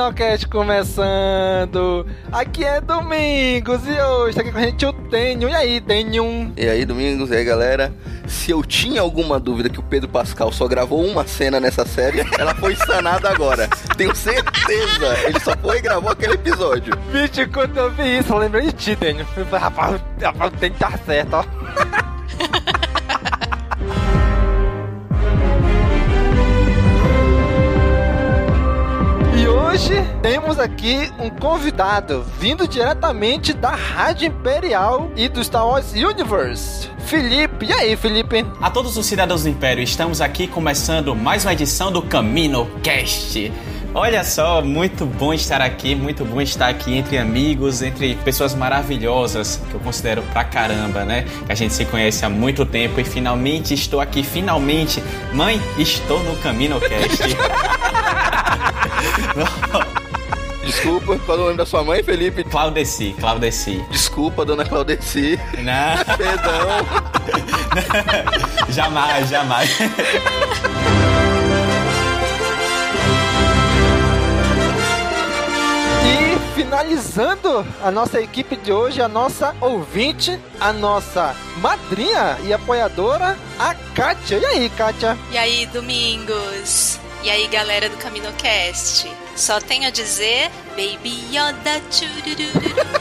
Caminocast começando. Aqui é Domingos e hoje tá aqui com a gente o Tenho. E aí, Tenho? E aí, Domingos, e aí, galera? Se eu tinha alguma dúvida que o Pedro Pascal só gravou uma cena nessa série, ela foi sanada agora. Tenho certeza. Ele só foi e gravou aquele episódio. Vixe, quando eu vi isso, eu lembrei de ti, Tenho. Rapaz, rapaz, tem que estar certo, ó. Hoje temos aqui um convidado vindo diretamente da Rádio Imperial e do Star Wars Universe. Felipe, e aí, Felipe? A todos os cidadãos do Império, estamos aqui começando mais uma edição do Camino Cast. Olha só, muito bom estar aqui, muito bom estar aqui entre amigos, entre pessoas maravilhosas, que eu considero pra caramba, né? Que a gente se conhece há muito tempo e finalmente estou aqui, finalmente. Mãe, estou no Camino Cast. Desculpa, qual é o nome da sua mãe, Felipe? Claudeci, Claudeci. Desculpa, dona Claudeci. Não. Perdão. jamais, jamais. Finalizando a nossa equipe de hoje, a nossa ouvinte, a nossa madrinha e apoiadora, a Kátia. E aí, Kátia? E aí, Domingos? E aí, galera do CaminoCast? Só tenho a dizer, Baby Yoda, churururu,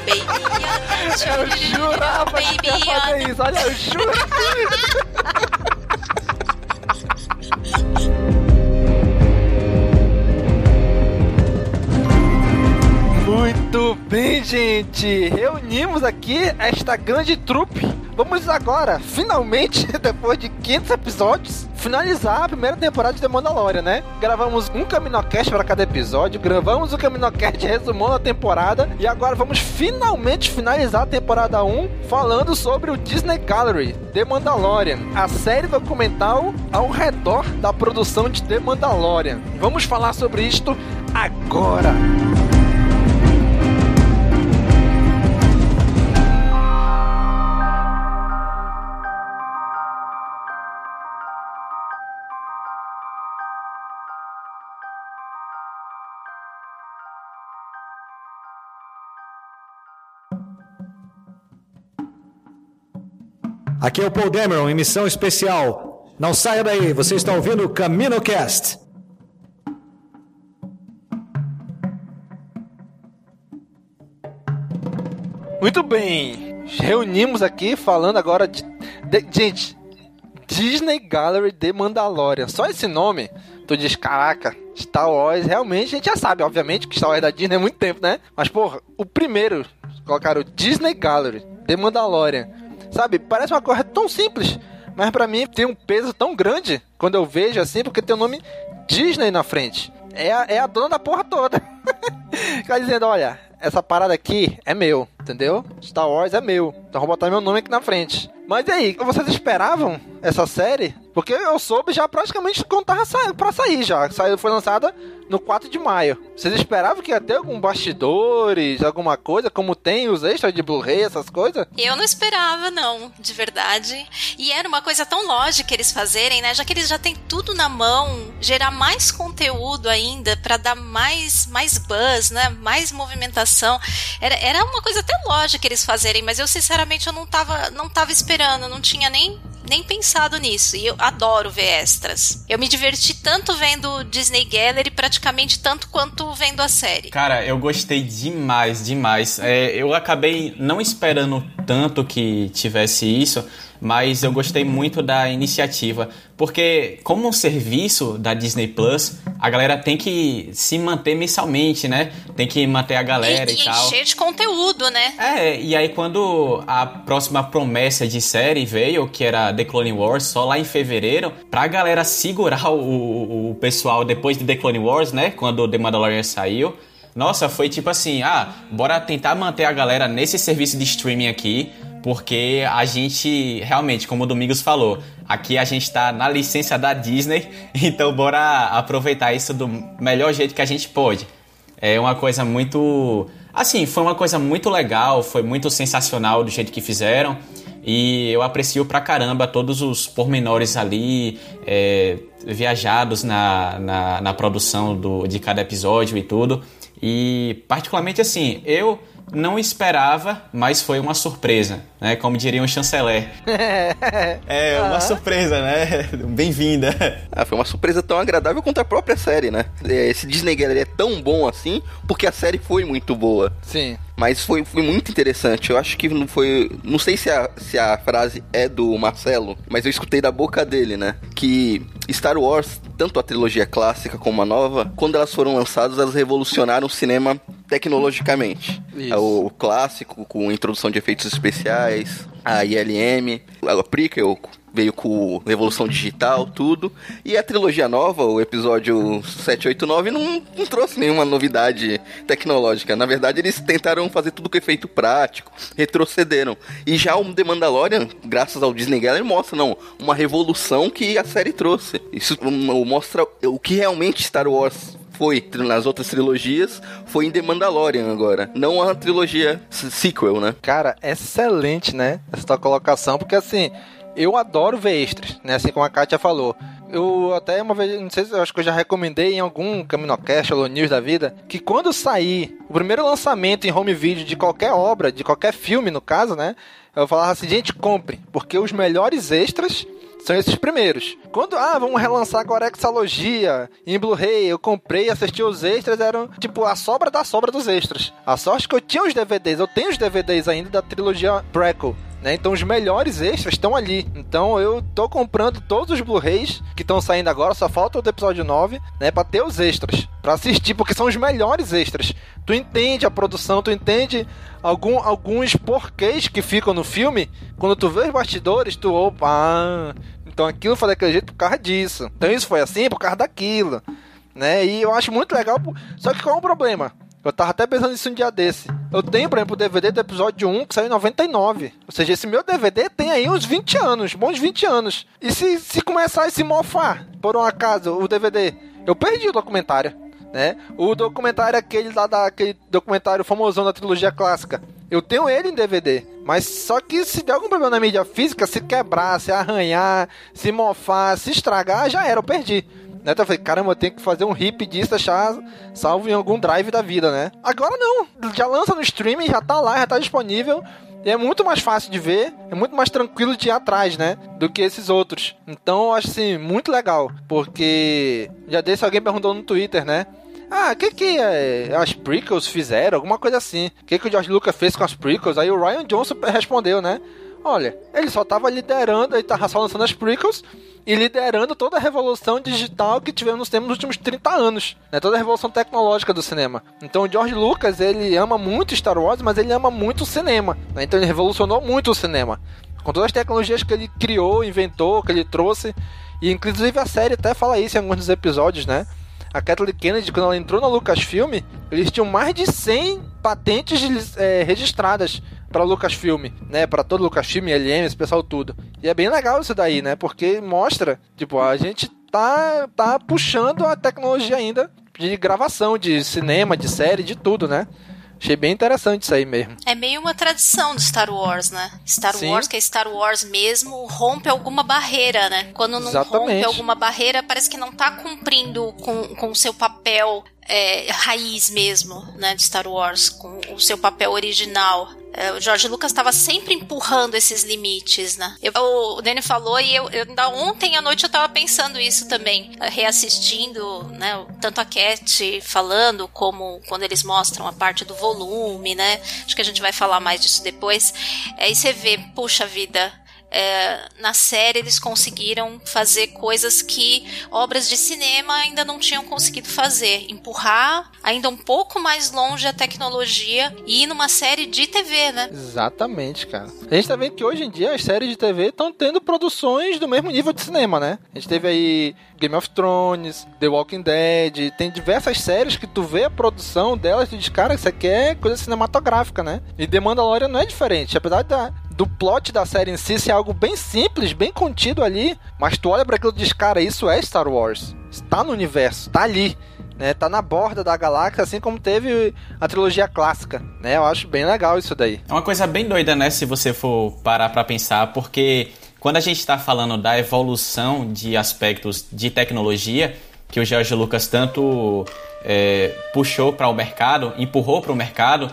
Baby Yoda, Eu churururu, jurava que Baby ia fazer Yoda. isso, olha, eu juro. Muito bem, gente. Reunimos aqui esta grande trupe. Vamos agora, finalmente, depois de 500 episódios, finalizar a primeira temporada de The Mandalorian, né? Gravamos um Caminocast para cada episódio, gravamos o Caminocast resumando a temporada e agora vamos finalmente finalizar a temporada 1 falando sobre o Disney Gallery, The Mandalorian, a série documental ao redor da produção de The Mandalorian. Vamos falar sobre isto agora. Aqui é o Paul Dameron em missão especial. Não saia daí, você está ouvindo o CaminoCast. Muito bem. Reunimos aqui falando agora de, de- gente, Disney Gallery de Mandalorian. Só esse nome, tu diz, caraca, Star Wars, realmente a gente já sabe, obviamente, que Star Wars é da Disney há muito tempo, né? Mas, porra, o primeiro, colocaram Disney Gallery de Mandalorian. Sabe, parece uma coisa tão simples, mas pra mim tem um peso tão grande quando eu vejo assim, porque tem o nome Disney na frente. É a, é a dona da porra toda. Fica dizendo, olha, essa parada aqui é meu, entendeu? Star Wars é meu. Então vou botar meu nome aqui na frente. Mas e aí, vocês esperavam essa série? Porque eu soube já praticamente quando tava sa pra sair já. Saiu, foi lançada no 4 de maio. Vocês esperavam que ia ter algum bastidores, alguma coisa, como tem os extras de Blu-ray, essas coisas? Eu não esperava, não, de verdade. E era uma coisa tão lógica eles fazerem, né? Já que eles já têm tudo na mão, gerar mais conteúdo ainda para dar mais, mais buzz, né? Mais movimentação. Era, era uma coisa até lógica eles fazerem, mas eu sinceramente eu não tava, não tava esperando, não tinha nem nem pensado nisso. E eu adoro ver extras. Eu me diverti tanto vendo Disney Gallery, praticamente tanto quanto vendo a série. Cara, eu gostei demais, demais. É, eu acabei não esperando tanto que tivesse isso, mas eu gostei muito da iniciativa, porque como um serviço da Disney Plus, a galera tem que se manter mensalmente, né? Tem que manter a galera e, e, e tal. encher de conteúdo, né? É, e aí quando a próxima promessa de série veio, que era The Clone Wars, só lá em fevereiro, pra galera segurar o, o pessoal depois de The Clone Wars, né? Quando The Mandalorian saiu, nossa, foi tipo assim, ah, bora tentar manter a galera nesse serviço de streaming aqui, porque a gente, realmente, como o Domingos falou, aqui a gente tá na licença da Disney, então bora aproveitar isso do melhor jeito que a gente pode. É uma coisa muito. Assim, foi uma coisa muito legal, foi muito sensacional do jeito que fizeram. E eu aprecio pra caramba todos os pormenores ali, é, viajados na, na, na produção do, de cada episódio e tudo. E particularmente assim, eu não esperava, mas foi uma surpresa, né? Como diria um chanceler. é, uma surpresa, né? Bem-vinda. Ah, foi uma surpresa tão agradável quanto a própria série, né? Esse Disney Gallery é tão bom assim porque a série foi muito boa. Sim. Mas foi, foi muito interessante. Eu acho que não foi. Não sei se a, se a frase é do Marcelo, mas eu escutei da boca dele, né? Que Star Wars, tanto a trilogia clássica como a nova, quando elas foram lançadas, elas revolucionaram o cinema tecnologicamente. Isso. O clássico, com introdução de efeitos especiais, a ILM, a prequel veio com Revolução Digital, tudo. E a trilogia nova, o episódio 789, não, não trouxe nenhuma novidade tecnológica. Na verdade, eles tentaram fazer tudo com efeito prático, retrocederam. E já o The Mandalorian, graças ao Disney Gallery, mostra, não, uma revolução que a série trouxe. Isso mostra o que realmente Star Wars foi nas outras trilogias, foi em The Mandalorian agora. Não a trilogia sequel, né? Cara, excelente, né? Essa tua colocação, porque assim, eu adoro ver extras, né? Assim como a Kátia falou. Eu até uma vez, não sei se eu acho que eu já recomendei em algum Caminocast ou News da vida, que quando sair o primeiro lançamento em home video de qualquer obra, de qualquer filme no caso, né? Eu falava assim, gente, compre, porque os melhores extras são esses primeiros. Quando, ah, vamos relançar agora Exalogia em Blu-ray, eu comprei, assisti os extras, eram tipo a sobra da sobra dos extras. A sorte que eu tinha os DVDs, eu tenho os DVDs ainda da trilogia Prequel. Né? Então os melhores extras estão ali. Então eu tô comprando todos os Blu-rays que estão saindo agora, só falta o do episódio 9, né, para ter os extras, para assistir, porque são os melhores extras. Tu entende a produção, tu entende algum, alguns porquês que ficam no filme. Quando tu vê os bastidores, tu opa, então aquilo foi daquele jeito por causa disso. Então isso foi assim por causa daquilo, né? E eu acho muito legal, só que qual é o problema? Eu tava até pensando nisso um dia desse. Eu tenho, por exemplo, o DVD do episódio 1 que saiu em 99. Ou seja, esse meu DVD tem aí uns 20 anos, bons 20 anos. E se, se começar a se mofar, por um acaso, o DVD, eu perdi o documentário. Né? O documentário aquele lá daquele documentário famosão da trilogia clássica. Eu tenho ele em DVD, mas só que se der algum problema na mídia física, se quebrar, se arranhar, se mofar, se estragar, já era, eu perdi. Né? Então eu falei, caramba, eu tenho que fazer um rip disso, achar salvo em algum drive da vida, né? Agora não, já lança no streaming, já tá lá, já tá disponível. E é muito mais fácil de ver, é muito mais tranquilo de ir atrás, né? Do que esses outros. Então eu acho assim, muito legal. Porque já desse alguém perguntou no Twitter, né? Ah, o que que é, as prequels fizeram? Alguma coisa assim. O que que o George Lucas fez com as prequels? Aí o Ryan Johnson respondeu, né? Olha, ele só tava liderando, ele tava só lançando as prequels e liderando toda a revolução digital que tivemos nos últimos 30 anos, né? Toda a revolução tecnológica do cinema. Então o George Lucas, ele ama muito Star Wars, mas ele ama muito o cinema, né? Então ele revolucionou muito o cinema. Com todas as tecnologias que ele criou, inventou, que ele trouxe, e inclusive a série até fala isso em alguns dos episódios, né? A Kathleen Kennedy, quando ela entrou na Lucasfilm, eles tinham mais de 100 patentes é, registradas pra Lucasfilm, né? Pra todo Lucasfilm, LM, esse pessoal tudo. E é bem legal isso daí, né? Porque mostra, tipo, a gente tá, tá puxando a tecnologia ainda de gravação, de cinema, de série, de tudo, né? Achei bem interessante isso aí mesmo. É meio uma tradição do Star Wars, né? Star Sim. Wars, que é Star Wars mesmo, rompe alguma barreira, né? Quando não Exatamente. rompe alguma barreira, parece que não tá cumprindo com, com o seu papel é, raiz mesmo, né? De Star Wars, com o seu papel original. É, o George Lucas estava sempre empurrando esses limites, né? Eu, o Danny falou e eu, eu ainda ontem à noite eu tava pensando isso também, eh, reassistindo, né? Tanto a Cat falando como quando eles mostram a parte do volume, né? Acho que a gente vai falar mais disso depois. Aí você vê, puxa vida, é, na série eles conseguiram fazer coisas que obras de cinema ainda não tinham conseguido fazer. Empurrar ainda um pouco mais longe a tecnologia e ir numa série de TV, né? Exatamente, cara. A gente tá vendo que hoje em dia as séries de TV estão tendo produções do mesmo nível de cinema, né? A gente teve aí Game of Thrones, The Walking Dead, tem diversas séries que tu vê a produção delas e tu diz, cara, isso aqui é coisa cinematográfica, né? E The Mandalorian não é diferente, apesar da, do plot da série em si ser algo bem simples, bem contido ali, mas tu olha para aquilo e diz, cara, isso é Star Wars. Está no universo, tá ali. Né, tá na borda da galáxia, assim como teve a trilogia clássica, né? Eu acho bem legal isso daí. É uma coisa bem doida, né, se você for parar pra pensar, porque quando a gente está falando da evolução de aspectos de tecnologia, que o George Lucas tanto é, puxou para o mercado, empurrou para o mercado,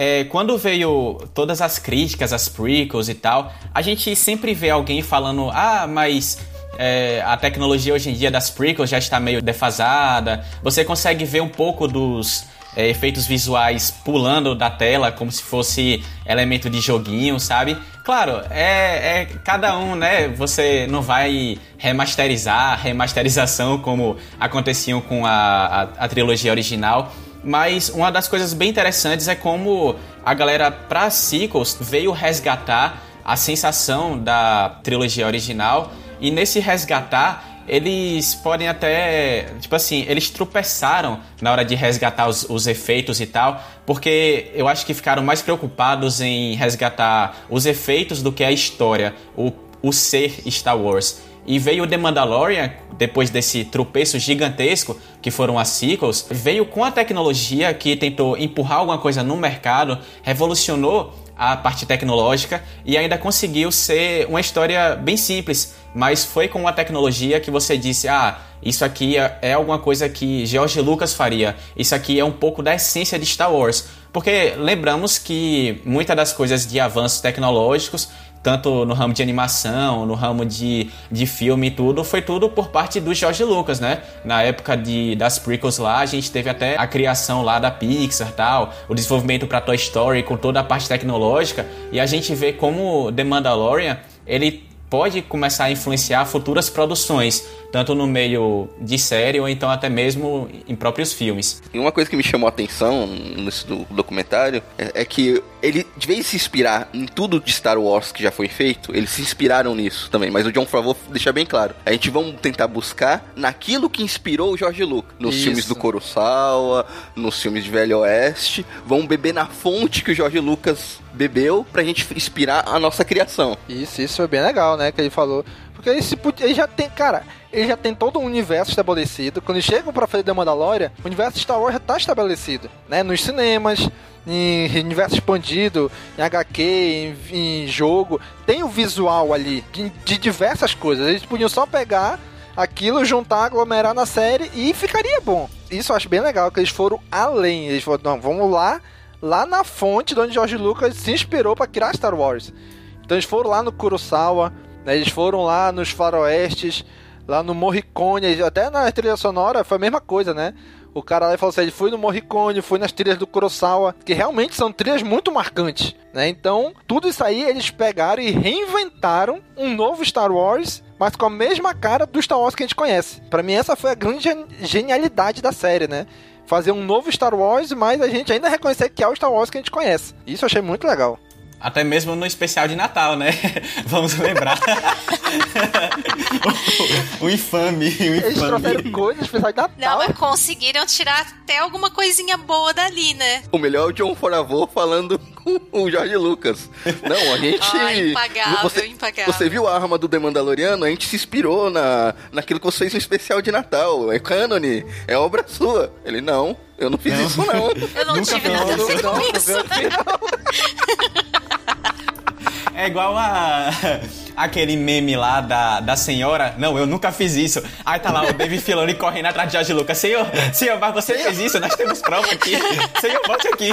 é, quando veio todas as críticas, as prequels e tal, a gente sempre vê alguém falando: ah, mas é, a tecnologia hoje em dia das prequels já está meio defasada. Você consegue ver um pouco dos é, efeitos visuais pulando da tela, como se fosse elemento de joguinho, sabe? Claro, é, é cada um, né? Você não vai remasterizar, remasterização como aconteciam com a, a, a trilogia original. Mas uma das coisas bem interessantes é como a galera pra sequels veio resgatar a sensação da trilogia original e nesse resgatar eles podem até, tipo assim, eles tropeçaram na hora de resgatar os, os, efeitos e tal, porque eu acho que ficaram mais preocupados em resgatar os efeitos do que a história, o, o ser Star Wars. E veio The Mandalorian, depois desse tropeço gigantesco que foram as sequels, veio com a tecnologia que tentou empurrar alguma coisa no mercado, revolucionou a parte tecnológica e ainda conseguiu ser uma história bem simples, mas foi com uma tecnologia que você disse: ah, isso aqui é, é alguma coisa que George Lucas faria, isso aqui é um pouco da essência de Star Wars. Porque lembramos que muitas das coisas de avanços tecnológicos tanto no ramo de animação, no ramo de, de filme e tudo, foi tudo por parte do George Lucas, né? Na época de, das prequels lá, a gente teve até a criação lá da Pixar tal, o desenvolvimento para Toy Story com toda a parte tecnológica, e a gente vê como The Mandalorian, ele pode começar a influenciar futuras produções, tanto no meio de série ou então até mesmo em próprios filmes. E uma coisa que me chamou a atenção nesse documentário é, é, que ele, de vez se inspirar em tudo de Star Wars que já foi feito, eles se inspiraram nisso também. Mas o John Favreau deixa bem claro. A gente vamos tentar buscar naquilo que inspirou o George Lucas. Nos Isso. filmes do Kurosawa, nos filmes de Velho Oeste. Vamos beber na fonte que o George Lucas bebeu pra gente inspirar a nossa criação. Isso, isso foi bem legal, né? Que ele falou. Porque ele, se, ele já tem, cara, ele já tem todo um universo estabelecido. Quando chegam pra fazer The Mandalorian, o universo Star Wars já tá estabelecido, né? Nos cinemas, em universo expandido, em HQ, em, em jogo. Tem o visual ali de, de diversas coisas. Eles podiam só pegar aquilo, juntar, aglomerar na série e ficaria bom. Isso eu acho bem legal, que eles foram além. Eles foram, não, vamos lá, lá na fonte de onde George Lucas se inspirou para criar Star Wars. Então eles foram lá no Kurosawa, né, eles foram lá nos faroestes, lá no Morricone, até na trilha sonora foi a mesma coisa, né? O cara lá falou assim, ele foi no Morricone, foi nas trilhas do Kurosawa, que realmente são trilhas muito marcantes, né? Então, tudo isso aí eles pegaram e reinventaram um novo Star Wars, mas com a mesma cara do Star Wars que a gente conhece. Para mim essa foi a grande genialidade da série, né? Fazer um novo Star Wars, mas a gente ainda reconhecer que é o Star Wars que a gente conhece. Isso eu achei muito legal. Até mesmo no especial de Natal, né? Vamos lembrar. o, o, infame, o infame. Eles trouxeram coisas especial de Natal. Não, mas conseguiram tirar até alguma coisinha boa dali, né? O melhor é o John Foravô falando o Jorge Lucas. Não, a gente. Ah, impagável, você, impagável. Você viu a arma do The Mandaloriano? A gente se inspirou na, naquilo que você fez no especial de Natal. É cânone, é obra sua. Ele, não, eu não fiz Não. isso, não. Eu não Nunca tive nada a ver Não, com não, isso. É igual a aquele meme lá da, da senhora. Não, eu nunca fiz isso. Aí tá lá o David Filoni correndo atrás de George Lucas. Senhor, senhor, mas você fez isso? Nós temos prova aqui. Senhor, volte aqui.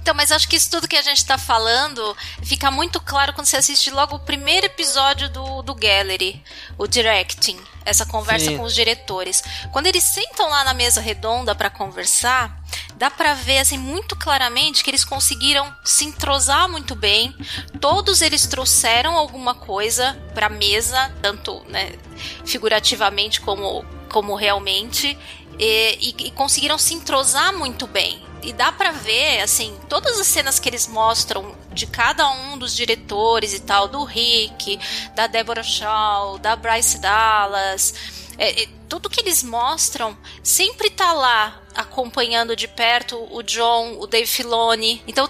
Então, mas acho que isso tudo que a gente tá falando fica muito claro quando você assiste logo o primeiro episódio do, do Gallery, o Directing, essa conversa Sim. com os diretores. Quando eles sentam lá na mesa redonda pra conversar, dá pra ver assim muito claramente que eles conseguiram se entrosar muito bem. Todos eles trouxeram alguma coisa pra mesa, tanto né, figurativamente como, como realmente, e, e- e conseguiram se entrosar muito bem. E dá pra ver, assim, todas as cenas que eles mostram de cada um dos diretores e tal, do Rick, da Deborah Shaw, da Bryce Dallas, é, é, tudo que eles mostram sempre tá lá acompanhando de perto o John, o Dave Filoni. Então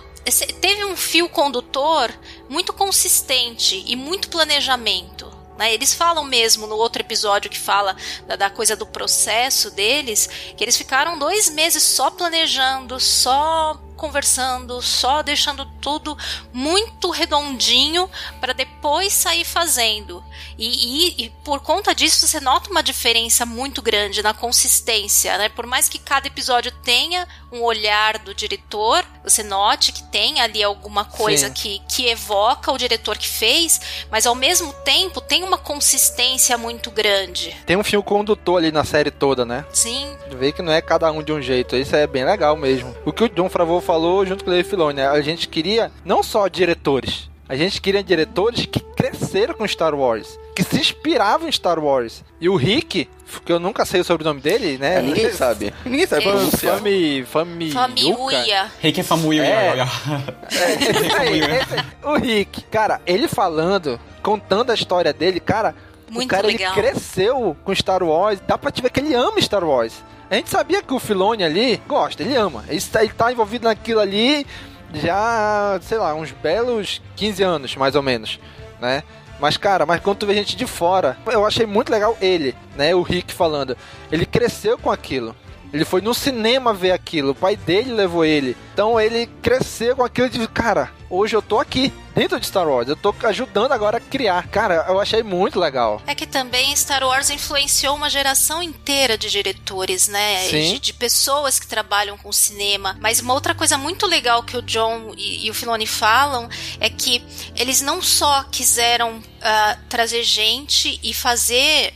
teve um fio condutor muito consistente e muito planejamento. Né? Eles falam mesmo no outro episódio que fala da, da coisa do processo deles, que eles ficaram dois meses só planejando, só conversando, só deixando tudo muito redondinho para depois sair fazendo. E, e- e por conta disso você nota uma diferença muito grande na consistência, né? Por mais que cada episódio tenha um olhar do diretor, você note que tem ali alguma coisa Sim. que, que evoca o diretor que fez, mas ao mesmo tempo tem uma consistência muito grande. Tem um fio condutor ali na série toda, né? Sim, Vê que não é cada um de um jeito. Isso é bem legal mesmo. O que o John Favreau falou junto com o Dave Filoni, né? A gente queria não só diretores. A gente queria diretores que cresceram com Star Wars. Que se inspiravam em Star Wars. E o Rick, que eu nunca sei o sobrenome dele, né? Ninguém sabe. Ninguém sabe É. Fami... Fami... Famiuia. Rick é famuio. É. Esse- o Rick, cara, ele falando, contando a história dele, cara, Muito o cara legal. ele cresceu com Star Wars, dá pra te ver que ele ama Star Wars. A gente sabia que o Filoni ali gosta, ele ama, ele tá, ele tá envolvido naquilo ali já, sei lá, uns belos 15 anos, mais ou menos, né? Mas, cara, mas quando tu vê gente de fora, eu achei muito legal ele, né? O Rick falando. Ele cresceu com aquilo. Ele foi no cinema ver aquilo. O pai dele levou ele. Então ele cresceu com aquilo de, cara, hoje eu tô aqui, dentro de Star Wars. Eu tô ajudando agora a criar. Cara, eu achei muito legal. É que também Star Wars influenciou uma geração inteira de diretores, né? De, de pessoas que trabalham com cinema. Mas uma outra coisa muito legal que o John e, e o Filoni falam é que eles não só quiseram ah, trazer gente e fazer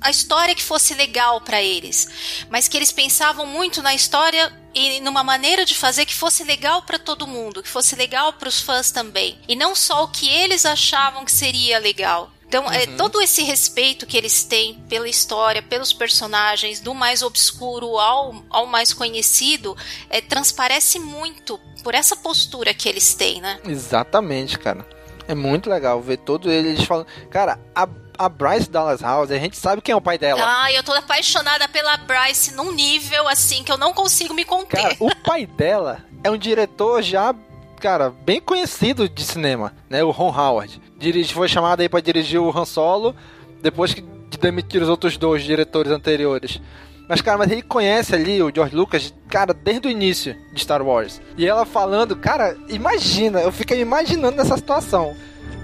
a história que fosse legal pra eles, mas que eles pensavam muito na história e numa maneira de fazer que fosse legal pra todo mundo, que fosse legal pros fãs também, e não só o que eles achavam que seria legal. Então, é, todo esse respeito que eles têm pela história, pelos personagens, do mais obscuro ao, ao mais conhecido, é, transparece muito por essa postura que eles têm, né? Exatamente, cara. É muito legal ver todos eles falando. Cara, a, a Bryce Dallas House, a gente sabe quem é o pai dela. Ah, eu tô apaixonada pela Bryce num nível assim que eu não consigo me conter. Cara, o pai dela é um diretor já, cara, bem conhecido de cinema, né? O Ron Howard. Dirige, foi chamado aí pra dirigir o Han Solo, depois que demitiram os outros dois diretores anteriores. Mas, cara, mas ele conhece ali o George Lucas, cara, desde o início de Star Wars. E ela falando, cara, imagina, eu fiquei imaginando nessa situação.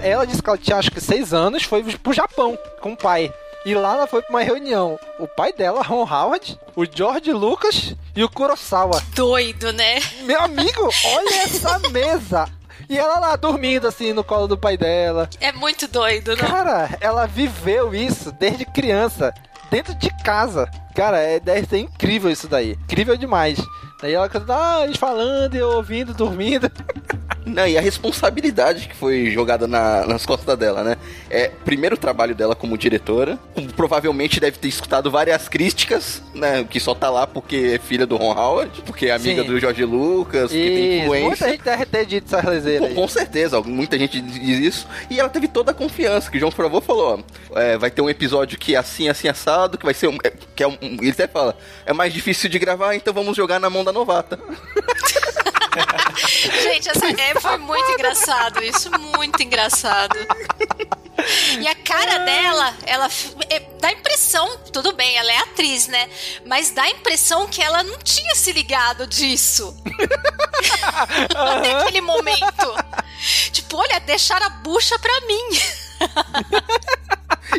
Ela disse que ela tinha acho que seis anos, foi pro Japão com o pai. E lá ela foi pra uma reunião. O pai dela, Ron Howard, o George Lucas e o Kurosawa. Doido, né? Meu amigo, olha essa mesa. E ela lá dormindo assim no colo do pai dela. É muito doido, né? Cara, ela viveu isso desde criança, dentro de casa. Cara, é, deve ser incrível isso daí. Incrível demais. Daí ela canta, ah, eles falando e eu ouvindo, dormindo. Não, e a responsabilidade que foi jogada na- nas costas dela, né? É, primeiro trabalho dela como diretora. Provavelmente deve ter escutado várias críticas, né? Que só tá lá porque é filha do Ron Howard, porque é amiga Sim. do George Lucas, que tem Isso, muita influência. gente deve ter dito essa lezeira Com, com certeza, muita gente diz isso. E ela teve toda a confiança, que o João Favreau falou, ó, é, vai ter um episódio que é assim, assim, assado, que vai ser um... é, que é um ele até fala, é mais difícil de gravar, então vamos jogar na mão da novata. Gente, essa é, foi muito engraçado isso, muito engraçado. E a cara dela, ela é, dá a impressão, tudo bem, ela é atriz, né? Mas dá a impressão que ela não tinha se ligado disso. Naquele momento. Olha, deixaram a bucha pra mim.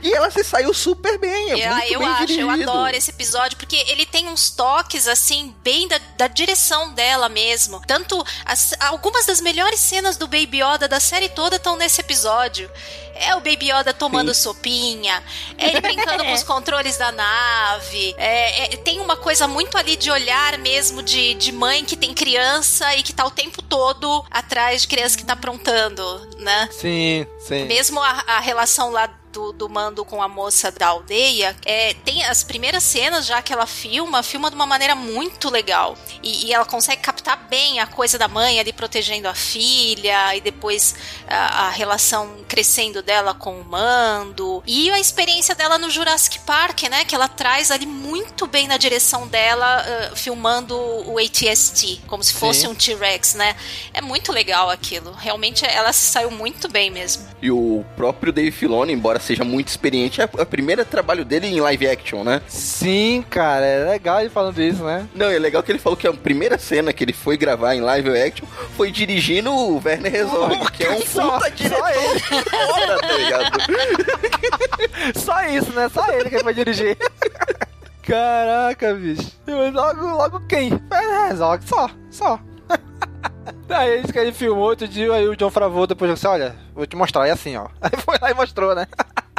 E ela se saiu super bem. É eu, muito eu bem acho, dirigido. eu adoro esse episódio, porque ele tem uns toques, assim, bem da, da direção dela mesmo. Tanto as- algumas das melhores cenas do Baby Yoda da série toda estão nesse episódio. É o Baby Yoda tomando sopinha, é ele brincando com os controles da nave. é- é- tem uma coisa muito ali de olhar mesmo de, de mãe que tem criança e que tá o tempo todo atrás de criança que tá aprontando, né? Sim, sim. Mesmo a, a relação lá do, do mando com a moça da aldeia, é, tem as primeiras cenas já que ela filma, filma de uma maneira muito legal. E, e ela consegue captar bem a coisa da mãe ali protegendo a filha, e depois a, a relação crescendo dela com o mando. E a experiência dela no Jurassic Park, né? Que ela traz ali muito bem na direção dela, ah, filmando o ATST, como se fosse Sim. um T-Rex, né? É muito legal aquilo. Realmente ela se saiu muito bem mesmo. E o próprio Dave Filoni, embora seja muito experiente, é o primeiro trabalho dele em live action, né? Sim, cara, é legal ele falando isso, né? Não, é legal que ele falou que a primeira cena que ele foi gravar em live action foi dirigindo o Werner Herzog, que é um Só- puta diretor foda, tá ligado? Só isso, né? Só ele que vai dirigir. Caraca, bicho. Logo, logo quem? É, Herzog, só, só. Aí ele ele filmou outro dia, aí o John Favreau depois disse, olha, vou te mostrar, é assim, ó. Aí foi lá e mostrou, né?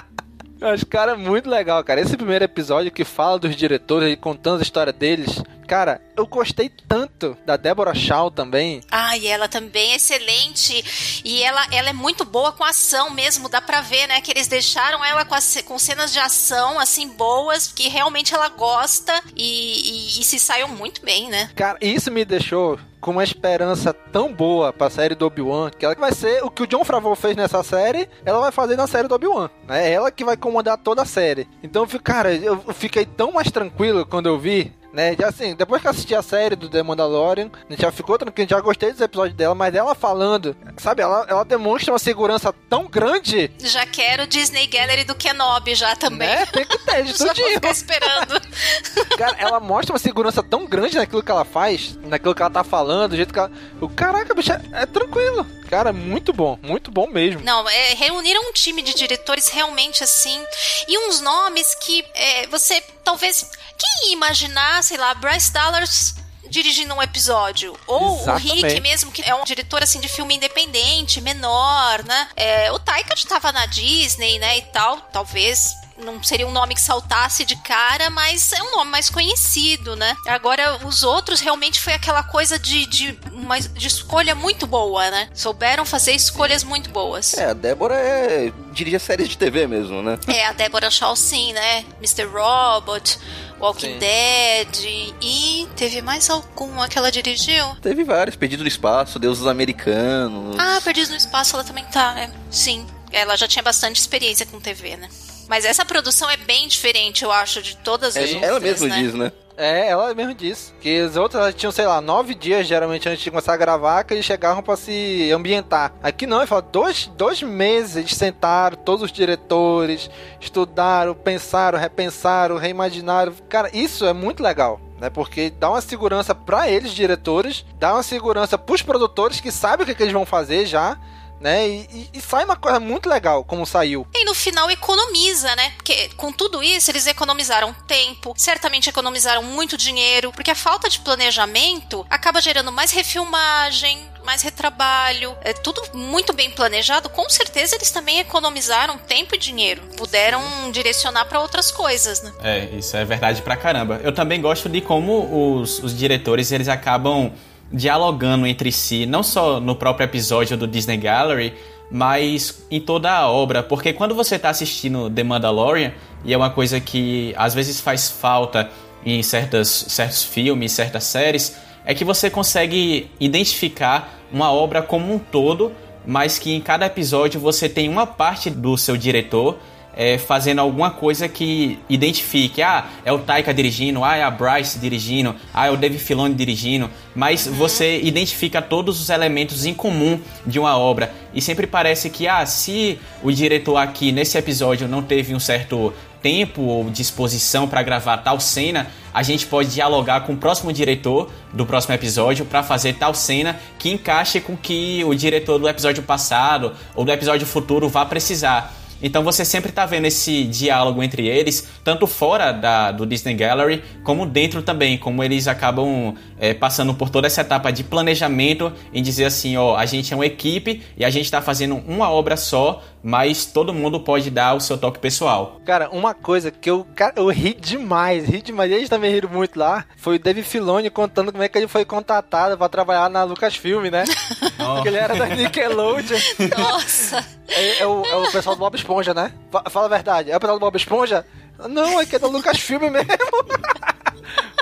Acho, cara, muito legal, cara. Esse primeiro episódio que fala dos diretores e contando a história deles. Cara, eu gostei tanto da Deborah Shaw também. Ah, e ela também é excelente. E ela, ela é muito boa com ação mesmo, dá pra ver, né? Que eles deixaram ela com, as- com cenas de ação, assim, boas, que realmente ela gosta e, e- e se saiu muito bem, né? Cara, isso me deixou com uma esperança tão boa pra série do Obi-Wan, que ela vai ser o que o John Favreau fez nessa série, ela vai fazer na série do Obi-Wan. né? É ela que vai comandar toda a série. Então, cara, eu fiquei tão mais tranquilo quando eu vi. Né, já assim, depois que eu assisti a série do The Mandalorian, a gente já ficou tranquilo, já gostei dos episódios dela, mas ela falando, sabe, ela, ela demonstra uma segurança tão grande Já quero Disney Gallery do Kenobi já também. Né? Tem que ter, de vou tudinho. ficar esperando. Cara, ela mostra uma segurança tão grande naquilo que ela faz, naquilo que ela tá falando, do jeito que ela. O caraca, bicho, é, é tranquilo. Cara, muito bom, muito bom mesmo. Não, é, reuniram um time de diretores realmente assim. E uns nomes que é, você talvez. Quem ia imaginar, sei lá, Bryce Dallas dirigindo um episódio? Ou Exatamente. o Rick mesmo, que é um diretor assim de filme independente, menor, né? É, o Taika já tava na Disney, né? E tal, talvez. Não seria um nome que saltasse de cara, mas é um nome mais conhecido, né? Agora, os outros realmente foi aquela coisa de, de, uma, de escolha muito boa, né? Souberam fazer escolhas muito boas. É, a Débora é, dirige séries de TV mesmo, né? É, a Deborah Shaw, sim, né? Mr. Robot, Walking Sim. Dead. E teve mais alguma que ela dirigiu? Teve vários, Perdido no Espaço, Deuses Americanos. Ah, Perdidos no Espaço, ela também tá, é. Sim. Ela já tinha bastante experiência com TV, né? Mas essa produção é bem diferente, eu acho, de todas as É, outras. ela mesma né? diz, né? É, ela mesmo disse. Que as outras elas tinham, sei lá, nove dias geralmente antes de começar a gravar, que eles chegavam pra se ambientar. Aqui não, ele falou, dois, dois meses eles sentaram, todos os diretores, estudaram, pensaram, repensaram, reimaginaram. Cara, isso é muito legal. Né, porque dá uma segurança pra eles, diretores, dá uma segurança pros produtores que sabem o que, que eles vão fazer já, né? E, e- e sai uma coisa muito legal como saiu. E no final economiza, né? Porque com tudo isso eles economizaram tempo, certamente economizaram muito dinheiro, porque a falta de planejamento acaba gerando mais refilmagem, mais retrabalho. É tudo muito bem planejado. Com certeza eles também economizaram tempo e dinheiro. Puderam direcionar para outras coisas, né? É, isso é verdade pra caramba. Eu também gosto de como os, os diretores eles acabam dialogando entre si, não só no próprio episódio do Disney Gallery, mas em toda a obra. Porque quando você tá assistindo The Mandalorian, e é uma coisa que às vezes faz falta em certas, certos filmes, certas séries, é que você consegue identificar uma obra como um todo, mas que em cada episódio você tem uma parte do seu diretor é, fazendo alguma coisa que identifique. Ah, é o Taika dirigindo, ah, é a Bryce dirigindo, ah, é o Dave Filoni dirigindo. Mas uhum. você identifica todos os elementos em comum de uma obra. E sempre parece que, ah, se o diretor aqui nesse episódio não teve um certo tempo ou disposição para gravar tal cena, a gente pode dialogar com o próximo diretor do próximo episódio para fazer tal cena que encaixe com que o diretor do episódio passado ou do episódio futuro vá precisar. Então você sempre está vendo esse diálogo entre eles, tanto fora da, do Disney Gallery, como dentro também, como eles acabam é, passando por toda essa etapa de planejamento em dizer assim, ó, a gente é uma equipe e a gente está fazendo uma obra só, mas todo mundo pode dar o seu toque pessoal. Cara, uma coisa que eu, cara, eu ri demais, ri demais, e eles também riram muito lá, foi o David Filoni contando como é que ele foi contratado para trabalhar na Lucasfilm, né? Porque ele era da Nickelodeon. Nossa! É, é, o, é o pessoal do Bob Esponja, né? Fala a verdade, é o pessoal do Bob Esponja? Não, é que é da Lucasfilm mesmo.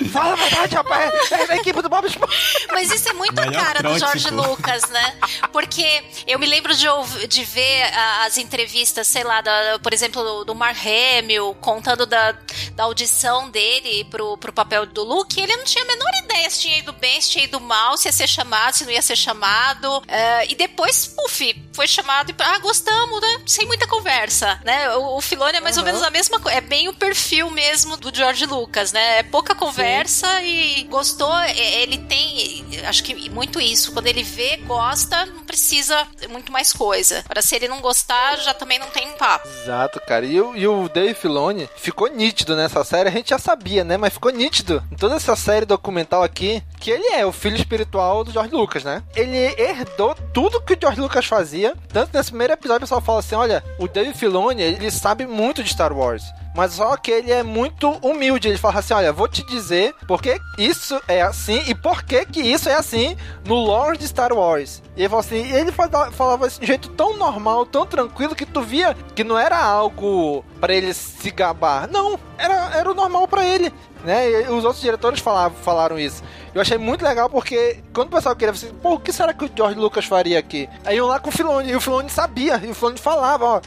Fala a verdade, rapaz. É da equipe do Bob Esponja. Mas isso é muito a cara do George Lucas, né? Porque eu me lembro de, de ver as entrevistas, sei lá, da, por exemplo, do Mark Hamill contando da, da audição dele pro, pro papel do Luke. Ele não tinha a menor ideia se tinha ido bem, se tinha ido mal, se ia ser chamado, se não ia ser chamado. Uh, e depois, puf, foi chamado e, ah, gostamos, né? Sem muita conversa, né? O, o Filone é mais uhum. ou menos a mesma coisa. É bem o perfil mesmo do George Lucas, né? É pouca conversa conversa e gostou. Ele tem, acho que muito isso. Quando ele vê, gosta, não precisa muito mais coisa. Agora, se ele não gostar, já também não tem papo. Exato, cara. E, o, e o Dave Filoni ficou nítido nessa série. A gente já sabia, né? Mas ficou nítido em toda essa série documental aqui que ele é o filho espiritual do George Lucas, né? Ele herdou tudo que o George Lucas fazia. Tanto nesse primeiro episódio, o pessoal fala assim: olha, o Dave Filoni, ele sabe muito de Star Wars. Mas só que ele é muito humilde. Ele fala assim: olha, vou te dizer porque isso é assim e por que que isso é assim no lore de Star Wars. E ele assim: ele falava de um jeito tão normal, tão tranquilo, que tu via que não era algo para ele se gabar. Não, era, era o normal para ele. Né? E os outros diretores falavam, falaram isso. Eu achei muito legal porque quando o pessoal queria assim, pô, o que será que o George Lucas faria aqui? Aí iam lá com o Filoni, e o Filoni sabia, e o Filoni falava, ó,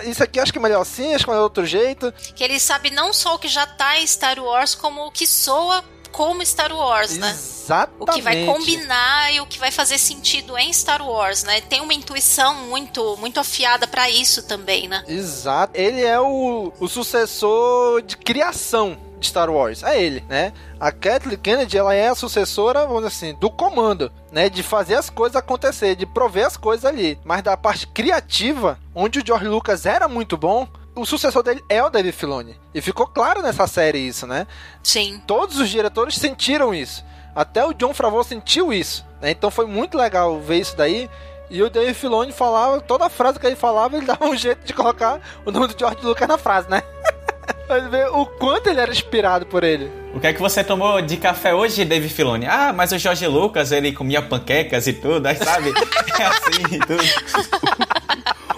isso aqui acho que é melhor assim, acho que é outro jeito. Que ele sabe não só o que já tá em Star Wars, como o que soa como Star Wars, né? Exatamente. O que vai combinar e o que vai fazer sentido em Star Wars, né? Tem uma intuição muito muito afiada para isso também, né? Exato. Ele é o, o sucessor de criação de Star Wars. É ele, né? A Kathleen Kennedy, ela é a sucessora, vamos dizer assim, do comando, né? De fazer as coisas acontecer, de prover as coisas ali. Mas da parte criativa, onde o George Lucas era muito bom, o sucessor dele é o David Filoni. E ficou claro nessa série isso, né? Sim. Todos os diretores sentiram isso. Até o John Favreau sentiu isso. Né? Então foi muito legal ver isso daí. E o David Filoni falava, toda frase que ele falava, ele dava um jeito de colocar o nome do George Lucas na frase, né? Mas ver o quanto ele era inspirado por ele. O que é que você tomou de café hoje, Dave Filoni? Ah, mas o Jorge Lucas, ele comia panquecas e tudo, aí sabe? É assim e tudo.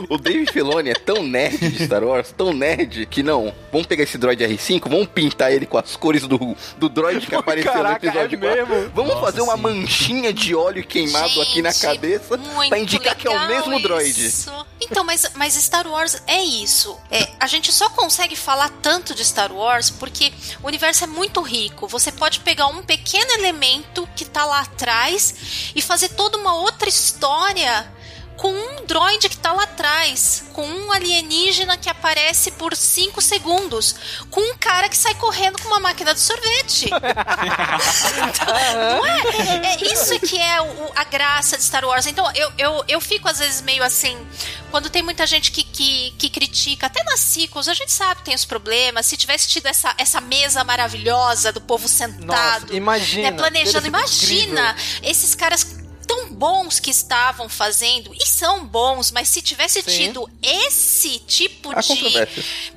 O Dave Filoni é tão nerd de Star Wars, tão nerd, que não. Vamos pegar esse droid R5, vamos pintar ele com as cores do, do droid que apareceu Caraca, no episódio é 4. Mesmo? Vamos Nossa, fazer uma sim. manchinha de óleo queimado Gente, aqui na cabeça pra indicar que é o mesmo droid. Isso. Então, mas, mas Star Wars é isso. É, a gente só consegue falar tanto de Star Wars porque o universo é muito rico. Você pode pegar um pequeno elemento que tá lá atrás e fazer toda uma outra história com um droid que tá lá atrás, com um alienígena que aparece por 5 segundos, com um cara que sai correndo com uma máquina de sorvete. Não é? é? Isso que é o, a graça de Star Wars. Então, eu, eu, eu fico às vezes meio assim, quando tem muita gente que, que, que critica, até nas sequels, a gente sabe que tem os problemas. Se tivesse tido essa, essa mesa maravilhosa do povo sentado, Nossa, imagina, né, planejando, imagina incrível. esses caras tão bons que estavam fazendo, e são bons, mas se tivesse Sim. tido esse tipo Há de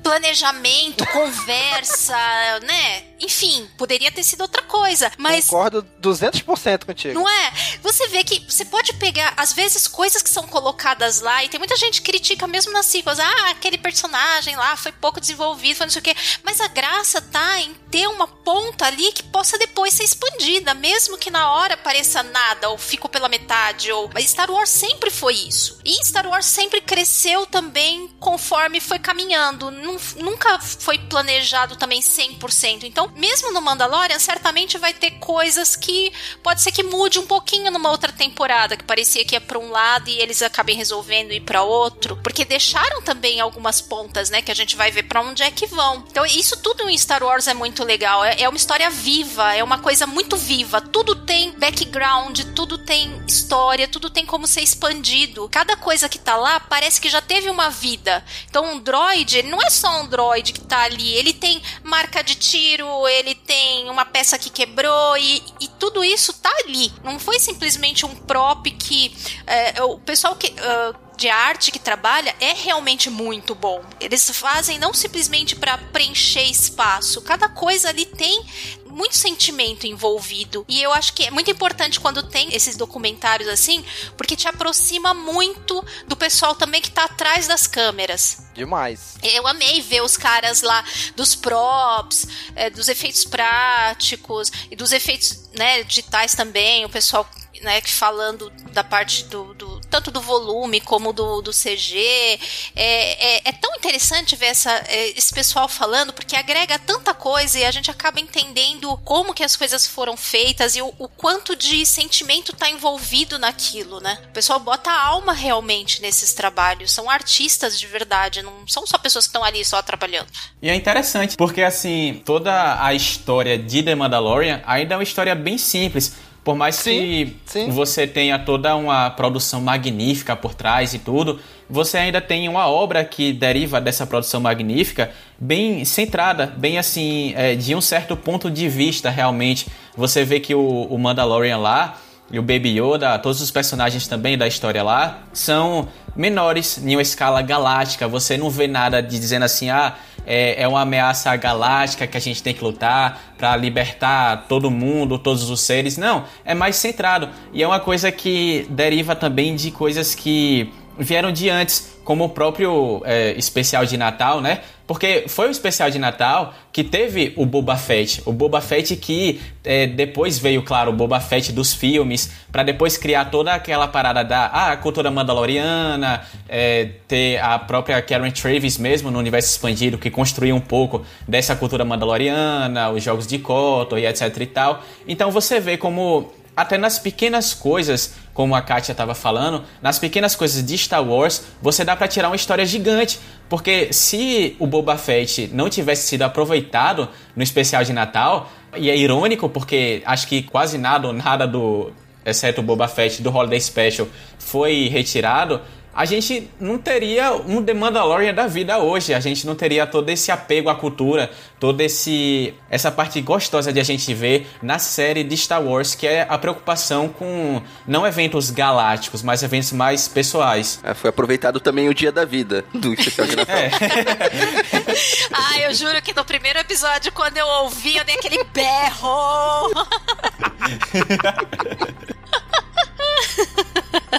planejamento, conversa, né? Enfim, poderia ter sido outra coisa, mas... Concordo 200% contigo. Não é? Você vê que você pode pegar, às vezes, coisas que são colocadas lá, e tem muita gente que critica mesmo nas sequels, ah, aquele personagem lá foi pouco desenvolvido, foi não sei o quê, mas a graça tá em ter uma ponta ali que possa depois ser expandida, mesmo que na hora pareça nada, ou ficou pela metade ou. Mas Star Wars sempre foi isso. E Star Wars sempre cresceu também conforme foi caminhando. Nunca foi planejado também 100%. Então, mesmo no Mandalorian, certamente vai ter coisas que pode ser que mude um pouquinho numa outra temporada, que parecia que ia para um lado e eles acabem resolvendo ir para outro, porque deixaram também algumas pontas, né, que a gente vai ver para onde é que vão. Então, isso tudo em Star Wars é muito legal. É, é uma história viva, é uma coisa muito viva. Tudo tem background, tudo tem história, tudo tem como ser expandido. Cada coisa que tá lá parece que já teve uma vida. Então, um droid, ele não é só um droid que tá ali, ele tem marca de tiro, ele tem uma peça que quebrou e, e tudo isso tá ali. Não foi simplesmente um prop que é, o pessoal que. Uh, de arte que trabalha é realmente muito bom. Eles fazem não simplesmente para preencher espaço, cada coisa ali tem muito sentimento envolvido. E eu acho que é muito importante quando tem esses documentários assim, porque te aproxima muito do pessoal também que tá atrás das câmeras. Demais. Eu amei ver os caras lá dos props, é, dos efeitos práticos e dos efeitos né, digitais também, o pessoal né, falando da parte do, do tanto do volume como do, do CG. É, é, é tão interessante ver essa, é, esse pessoal falando, porque agrega tanta coisa e a gente acaba entendendo como que as coisas foram feitas e o, o quanto de sentimento está envolvido naquilo, né? O pessoal bota a alma realmente nesses trabalhos. São artistas de verdade, não são só pessoas que estão ali só trabalhando. E é interessante, porque assim, toda a história de The Mandalorian ainda é uma história bem simples por mais sim, que sim. você tenha toda uma produção magnífica por trás e tudo, você ainda tem uma obra que deriva dessa produção magnífica bem centrada, bem assim, é, de um certo ponto de vista realmente. Você vê que o, o Mandalorian lá e o Baby Yoda, todos os personagens também da história lá, são menores em uma escala galáctica. Você não vê nada de dizendo assim, ah é, é uma ameaça galáctica que a gente tem que lutar para libertar todo mundo, todos os seres. Não, é mais centrado. E é uma coisa que deriva também de coisas que vieram de antes, como o próprio é, especial de Natal, né? Porque foi o especial de Natal que teve o Boba Fett. O Boba Fett que é, depois veio, claro, o Boba Fett dos filmes, para depois criar toda aquela parada da ah, cultura mandaloriana, é, ter a própria Karen Travis mesmo no universo expandido, que construiu um pouco dessa cultura mandaloriana, os jogos de Kotor e etc e tal. Então você vê como até nas pequenas coisas, como a Katia estava falando, nas pequenas coisas de Star Wars, você dá para tirar uma história gigante. Porque se o Boba Fett não tivesse sido aproveitado no especial de Natal, e é irônico porque acho que quase nada nada do, exceto o Boba Fett do Holiday Special, foi retirado, a gente não teria um The Mandalorian da vida hoje. A gente não teria todo esse apego à cultura, toda esse essa parte gostosa de a gente ver na série de Star Wars, que é a preocupação com não eventos galácticos, mas eventos mais pessoais. É, foi aproveitado também o dia da vida do especial de Natal. É. ah, eu juro que no primeiro episódio, quando eu ouvi, eu dei aquele berro.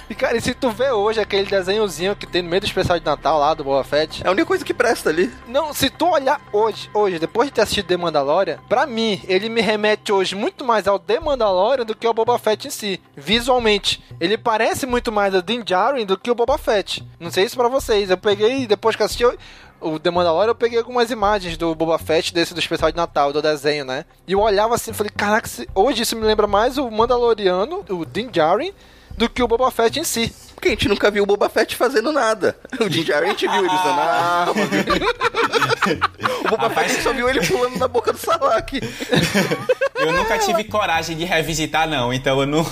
E, cara, e se tu vê hoje aquele desenhozinho que tem no meio do especial de Natal lá do Boba Fett. É a única coisa que presta ali. Não, se tu olhar hoje, hoje, depois de ter assistido The Mandalorian, pra mim, ele me remete hoje muito mais ao The Mandalorian do que ao Boba Fett em si, visualmente. Ele parece muito mais ao Din Djarin do que o Boba Fett. Não sei isso pra vocês. Eu peguei, depois que assisti, o The Mandalorian, eu peguei algumas imagens do Boba Fett desse do especial de Natal, do desenho, né? E eu olhava assim e falei, caraca, hoje isso me lembra mais o Mandaloriano, o Din Djarin, do que o Boba Fett em si. Porque a gente nunca viu o Boba Fett fazendo nada. O Din Djarin a gente viu ele usando a arma. o Boba Fett a gente só viu ele pulando na boca do Salak. Eu nunca tive coragem de revisitar, não, então eu não.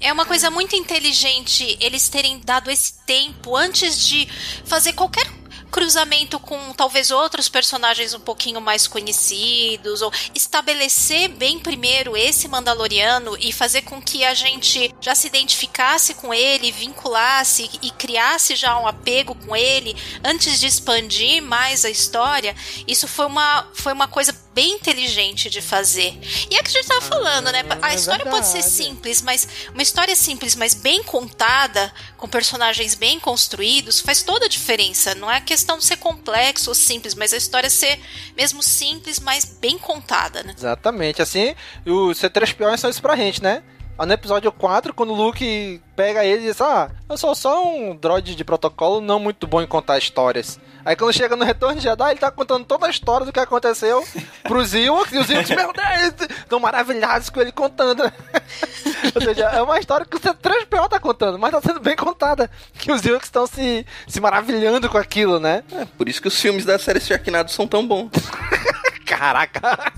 É uma coisa muito inteligente eles terem dado esse tempo antes de fazer qualquer cruzamento com talvez outros personagens um pouquinho mais conhecidos, ou estabelecer bem primeiro esse Mandaloriano e fazer com que a gente já se identificasse com ele, vinculasse e criasse já um apego com ele antes de expandir mais a história, isso foi uma, foi uma coisa bem inteligente de fazer. E é que a gente tava falando, né? A é história pode ser simples, mas uma história simples, mas bem contada, com personagens bem construídos, faz toda a diferença. Não é questão de ser complexo ou simples, mas a história ser mesmo simples, mas bem contada, né? Exatamente. Assim, os C3PO são isso pra gente, né? No episódio 4, quando o Luke pega ele e diz: Ah, eu sou só um droid de protocolo não muito bom em contar histórias. Aí quando chega no Retorno de Jedi, ele tá contando toda a história do que aconteceu pros Ewoks, e os Ewoks, meu Deus, estão maravilhados com ele contando. Ou seja, é uma história que o C3PO tá contando, mas tá sendo bem contada. Que os Ewoks estão se, se maravilhando com aquilo, né? É, por isso que os filmes da série Sharknado são tão bons. Caraca!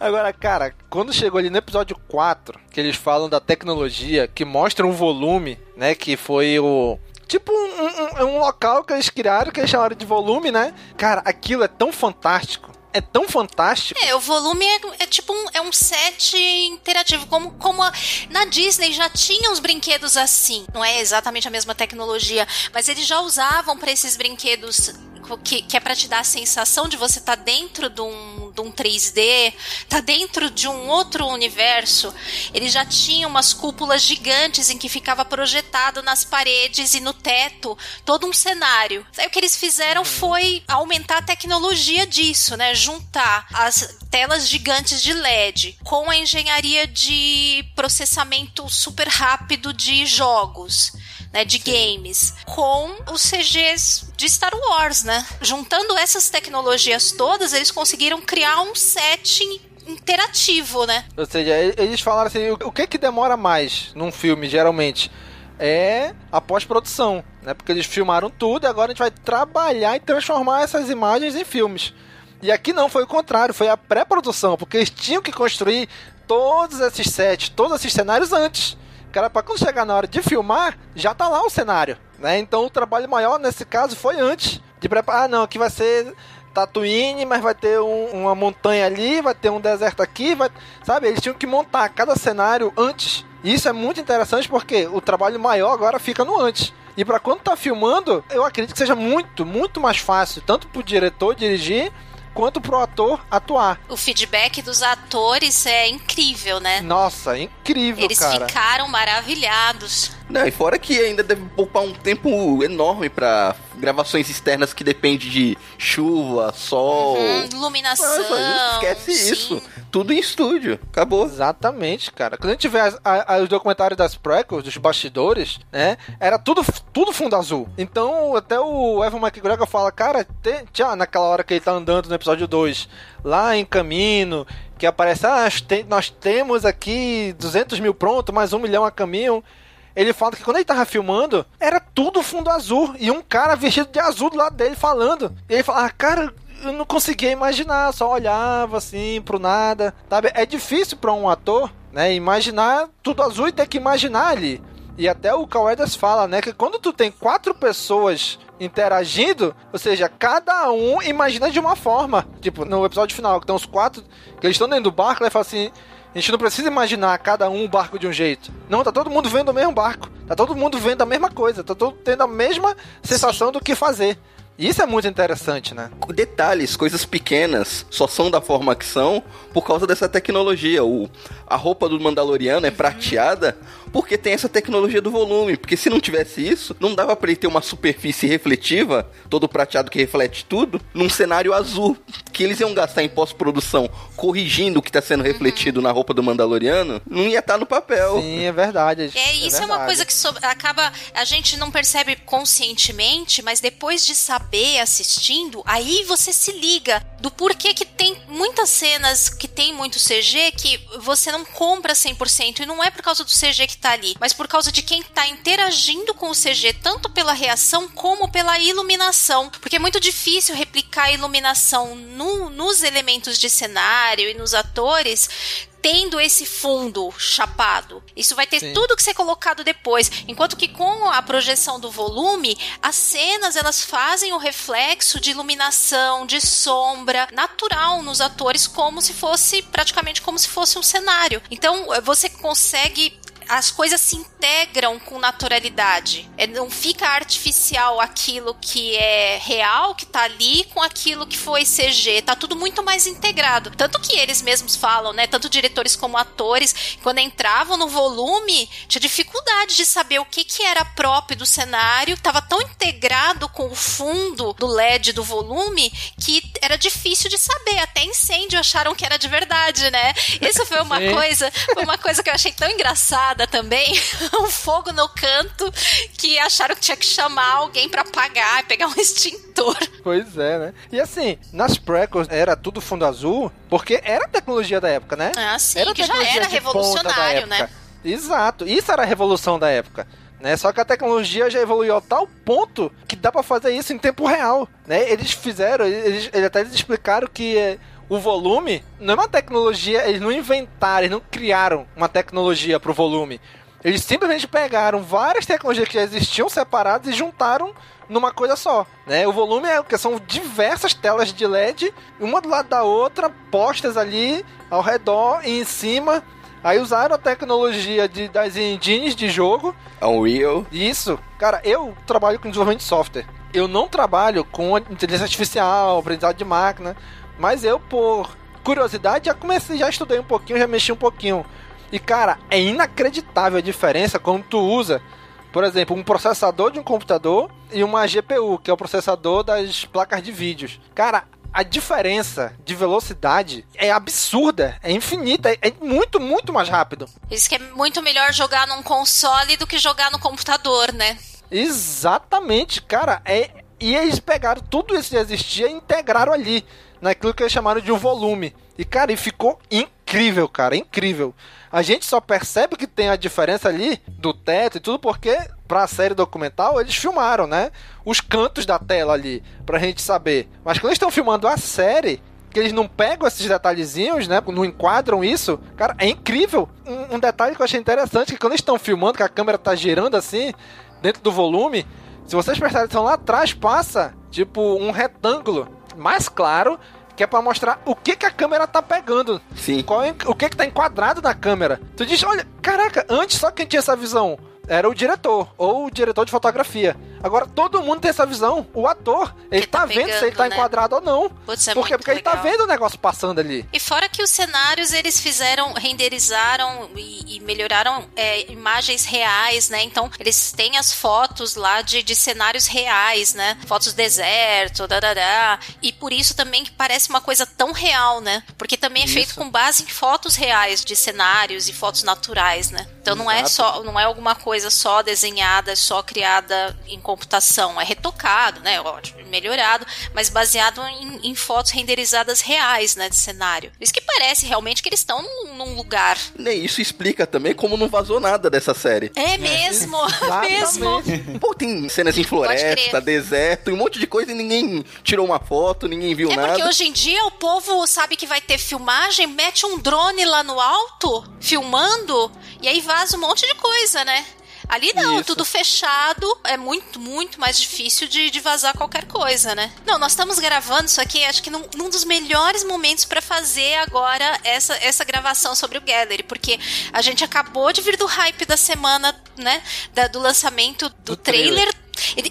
Agora, cara, quando chegou ali no episódio 4, que eles falam da tecnologia, que mostra um volume, né? Que foi o. Tipo um, um, um local que eles criaram, que eles chamaram de volume, né? Cara, aquilo é tão fantástico é tão fantástico. É, o volume é, é, tipo um, é um set interativo, como, como a, na Disney já tinha uns brinquedos assim. Não é exatamente a mesma tecnologia, mas eles já usavam para esses brinquedos que, que é para te dar a sensação de você estar tá dentro de um, de um 3D, tá dentro de um outro universo. Ele já tinha umas cúpulas gigantes em que ficava projetado nas paredes e no teto todo um cenário. Aí o que eles fizeram uhum. foi aumentar a tecnologia disso, né? Juntar as telas gigantes de LED com a engenharia de processamento super rápido de jogos né, de games, com os CGs de Star Wars, né? Juntando essas tecnologias todas, eles conseguiram criar um setting interativo, né? Ou seja, eles falaram assim, o que que demora mais num filme, geralmente? É a pós-produção, né? Porque eles filmaram tudo e agora a gente vai trabalhar e transformar essas imagens em filmes. E aqui não, foi o contrário, foi a pré-produção, porque eles tinham que construir todos esses sets, todos esses cenários antes. Cara, pra quando chegar na hora de filmar, já tá lá o cenário, né? Então o trabalho maior nesse caso foi antes de preparar. Ah, não, aqui vai ser Tatooine, mas vai ter um, uma montanha ali, vai ter um deserto aqui, vai, sabe? Eles tinham que montar cada cenário antes. E isso é muito interessante porque o trabalho maior agora fica no antes. E para quando tá filmando, eu acredito que seja muito, muito mais fácil, tanto pro diretor dirigir quanto pro ator atuar. O feedback dos atores é incrível, né? Nossa, incrível, Eles cara. ficaram maravilhados. Não, e fora que ainda deve poupar um tempo enorme para gravações externas que depende de chuva, sol, uhum, iluminação. Nossa, esquece sim. isso. Tudo em estúdio. Acabou. Exatamente, cara. Quando a gente vê as, a, os documentários das prequels, dos bastidores, né? Era tudo, tudo fundo azul. Então, até o Evan McGregor fala, cara, tem, naquela hora que ele tá andando no episódio 2, lá em caminho, que aparece, ah, nós temos aqui 200 mil pronto, mais um milhão a caminho. Ele fala que quando ele tava filmando, era tudo fundo azul. E um cara vestido de azul do lado dele falando. E ele fala, ah, cara, eu não conseguia imaginar, só olhava assim pro nada, sabe? É difícil para um ator, né, imaginar tudo azul e ter que imaginar ali. E até o Kawedas fala, né, que quando tu tem quatro pessoas interagindo, ou seja, cada um imagina de uma forma. Tipo, no episódio final, que tem os quatro, que eles estão dentro do barco, ele fala assim: a gente não precisa imaginar cada um o barco de um jeito. Não, tá todo mundo vendo o mesmo barco. Tá todo mundo vendo a mesma coisa. Tá todo tendo a mesma sensação do que fazer. Isso é muito interessante, né? Detalhes, coisas pequenas, só são da forma que são por causa dessa tecnologia. O, a roupa do Mandaloriano é prateada porque tem essa tecnologia do volume. Porque se não tivesse isso, não dava para ele ter uma superfície refletiva, todo prateado que reflete tudo, num cenário azul. Que eles iam gastar em pós-produção corrigindo o que tá sendo refletido uhum. na roupa do Mandaloriano, não ia estar tá no papel. Sim, é verdade. É, isso é, é uma coisa que so acaba. A gente não percebe conscientemente, mas depois de saber saber assistindo, aí você se liga do porquê que tem muitas cenas que tem muito CG que você não compra 100% e não é por causa do CG que tá ali, mas por causa de quem tá interagindo com o CG, tanto pela reação como pela iluminação, porque é muito difícil replicar a iluminação no, nos elementos de cenário e nos atores tendo esse fundo chapado. Isso vai ter Sim. tudo que ser colocado depois. Enquanto que com a projeção do volume, as cenas elas fazem o reflexo de iluminação, de sombra natural nos atores, como se fosse praticamente como se fosse um cenário. Então você consegue as coisas se integram com naturalidade. É, não fica artificial aquilo que é real, que tá ali, com aquilo que foi CG. Tá tudo muito mais integrado. Tanto que eles mesmos falam, né? Tanto diretores como atores, quando entravam no volume, tinha dificuldade de saber o que, que era próprio do cenário. Tava tão integrado com o fundo do LED do volume que era difícil de saber. Até incêndio acharam que era de verdade, né? Isso foi uma coisa, foi uma coisa que eu achei tão engraçada também. um fogo no canto que acharam que tinha que chamar alguém para apagar, pegar um extintor. Pois é, né? E assim, nas prequels era tudo fundo azul, porque era a tecnologia da época, né? Ah, sim, era que já era revolucionário, né? Exato, isso era a revolução da época. Né? Só que a tecnologia já evoluiu a tal ponto que dá para fazer isso em tempo real. Né? Eles fizeram, eles, eles até eles explicaram que é, o volume não é uma tecnologia, eles não inventaram, eles não criaram uma tecnologia para o volume. Eles simplesmente pegaram várias tecnologias que já existiam separadas e juntaram numa coisa só, né? O volume é o que são diversas telas de LED, uma do lado da outra, postas ali ao redor e em cima. Aí usaram a tecnologia de, das engines de jogo. Unreal. Isso. Cara, eu trabalho com desenvolvimento de software. Eu não trabalho com inteligência artificial, aprendizado de máquina, mas eu, por curiosidade, já comecei, já estudei um pouquinho, já mexi um pouquinho. E, cara, é inacreditável a diferença quando tu usa, por exemplo, um processador de um computador e uma GPU, que é o processador das placas de vídeos. Cara, a diferença de velocidade é absurda, é infinita, é muito, muito mais rápido. Isso que é muito melhor jogar num console do que jogar no computador, né? Exatamente, cara. É, e eles pegaram tudo isso que existia e integraram ali, naquilo que eles chamaram de um volume. E, cara, e ficou incrível, cara, incrível. A gente só percebe que tem a diferença ali do teto e tudo porque pra série documental eles filmaram, né? Os cantos da tela ali, pra gente saber. Mas quando eles estão filmando a série, que eles não pegam esses detalhezinhos, né? Não enquadram isso, cara, é incrível. Um, um detalhe que eu achei interessante que quando eles estão filmando, que a câmera tá girando assim, dentro do volume, se vocês prestarem atenção lá atrás, passa tipo um retângulo mais claro que é pra mostrar o que, que a câmera tá pegando. Sim. Qual é, o que que tá enquadrado na câmera. Tu diz, olha, caraca, antes só quem tinha essa visão era o diretor, ou o diretor de fotografia. Agora todo mundo tem essa visão. O ator, ele tá, tá vendo pegando, se ele tá né? enquadrado ou não. Putz, é porque porque legal. ele tá vendo o negócio passando ali. E fora que os cenários eles fizeram, renderizaram e, e melhoraram é, imagens reais, né? Então eles têm as fotos lá de, de cenários reais, né? Fotos do deserto, dadadá. E por isso também que parece uma coisa tão real, né? Porque também é isso. feito com base em fotos reais de cenários e fotos naturais, né? Então não é só, não é alguma coisa só desenhada, só criada em computação. É retocado, né? Ótimo, melhorado, mas baseado em, em fotos renderizadas reais, né? De cenário. Isso que parece realmente que eles estão num, num lugar. Nem isso explica também como não vazou nada dessa série. É mesmo, é, mesmo. Pô, tem cenas em floresta, deserto, um monte de coisa e ninguém tirou uma foto, ninguém viu é nada. É porque hoje em dia o povo sabe que vai ter filmagem, mete um drone lá no alto, filmando, e aí vaza um monte de coisa, né? Ali não, Isso. tudo fechado, é muito, muito mais difícil de, de, vazar qualquer coisa, né? Não, nós estamos gravando isso aqui, acho que num, num dos melhores momentos para fazer agora essa, essa gravação sobre o Gallery, porque a gente acabou de vir do hype da semana, né? Da, do lançamento do, do trailer, trailer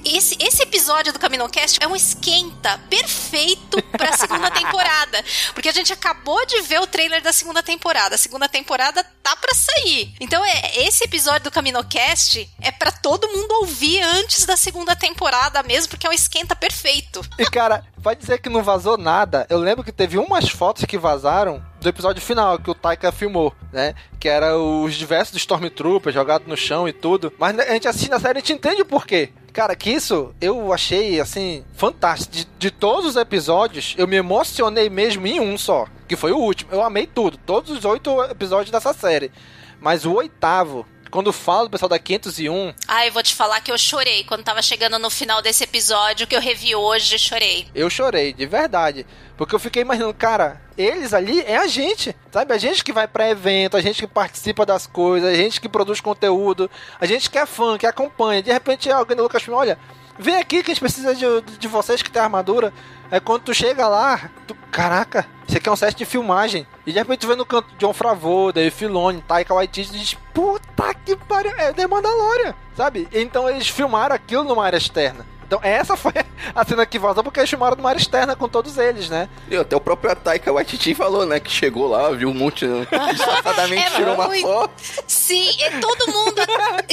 esse, esse episódio do CaminoCast é um esquenta perfeito pra segunda temporada. Porque a gente acabou de ver o trailer da segunda temporada. A segunda temporada tá pra sair. Então, é, esse episódio do CaminoCast é para todo mundo ouvir antes da segunda temporada mesmo, porque é um esquenta perfeito. E, cara, vai dizer que não vazou nada. Eu lembro que teve umas fotos que vazaram do episódio final que o Taika filmou, né? Que era os diversos Stormtroopers jogados no chão e tudo. Mas a gente assiste na série e a gente entende o porquê. Cara, que isso eu achei, assim, fantástico. De, de, todos os episódios, eu me emocionei mesmo em um só, que foi o último. Eu amei tudo, todos os oito episódios dessa série. Mas o oitavo, quando falo do pessoal da 501. Ah, eu vou te falar que eu chorei quando tava chegando no final desse episódio que eu revi hoje, chorei. Eu chorei, de verdade. Porque eu fiquei imaginando, cara, eles ali é a gente, sabe? A gente que vai pra evento, a gente que participa das coisas, a gente que produz conteúdo, a gente que é fã, que acompanha. De repente alguém do Lucasfilm, olha, vem aqui que a gente precisa de, de vocês que tem armadura. Aí quando tu chega lá, tu, caraca, isso aqui é um set de filmagem. E de repente tu vê no canto John Favreau, Dave Filoni, Taika Waititi diz, puta que pariu, é The Mandalorian, sabe? Então eles filmaram aquilo numa área externa. Então essa foi a cena que vazou porque eles filmaram numa área externa com todos eles, né? E até o próprio Taika Waititi falou, né? Que chegou lá, viu um monte, disfarçadamente É tirou uma muito- foto. Sim, e todo mundo,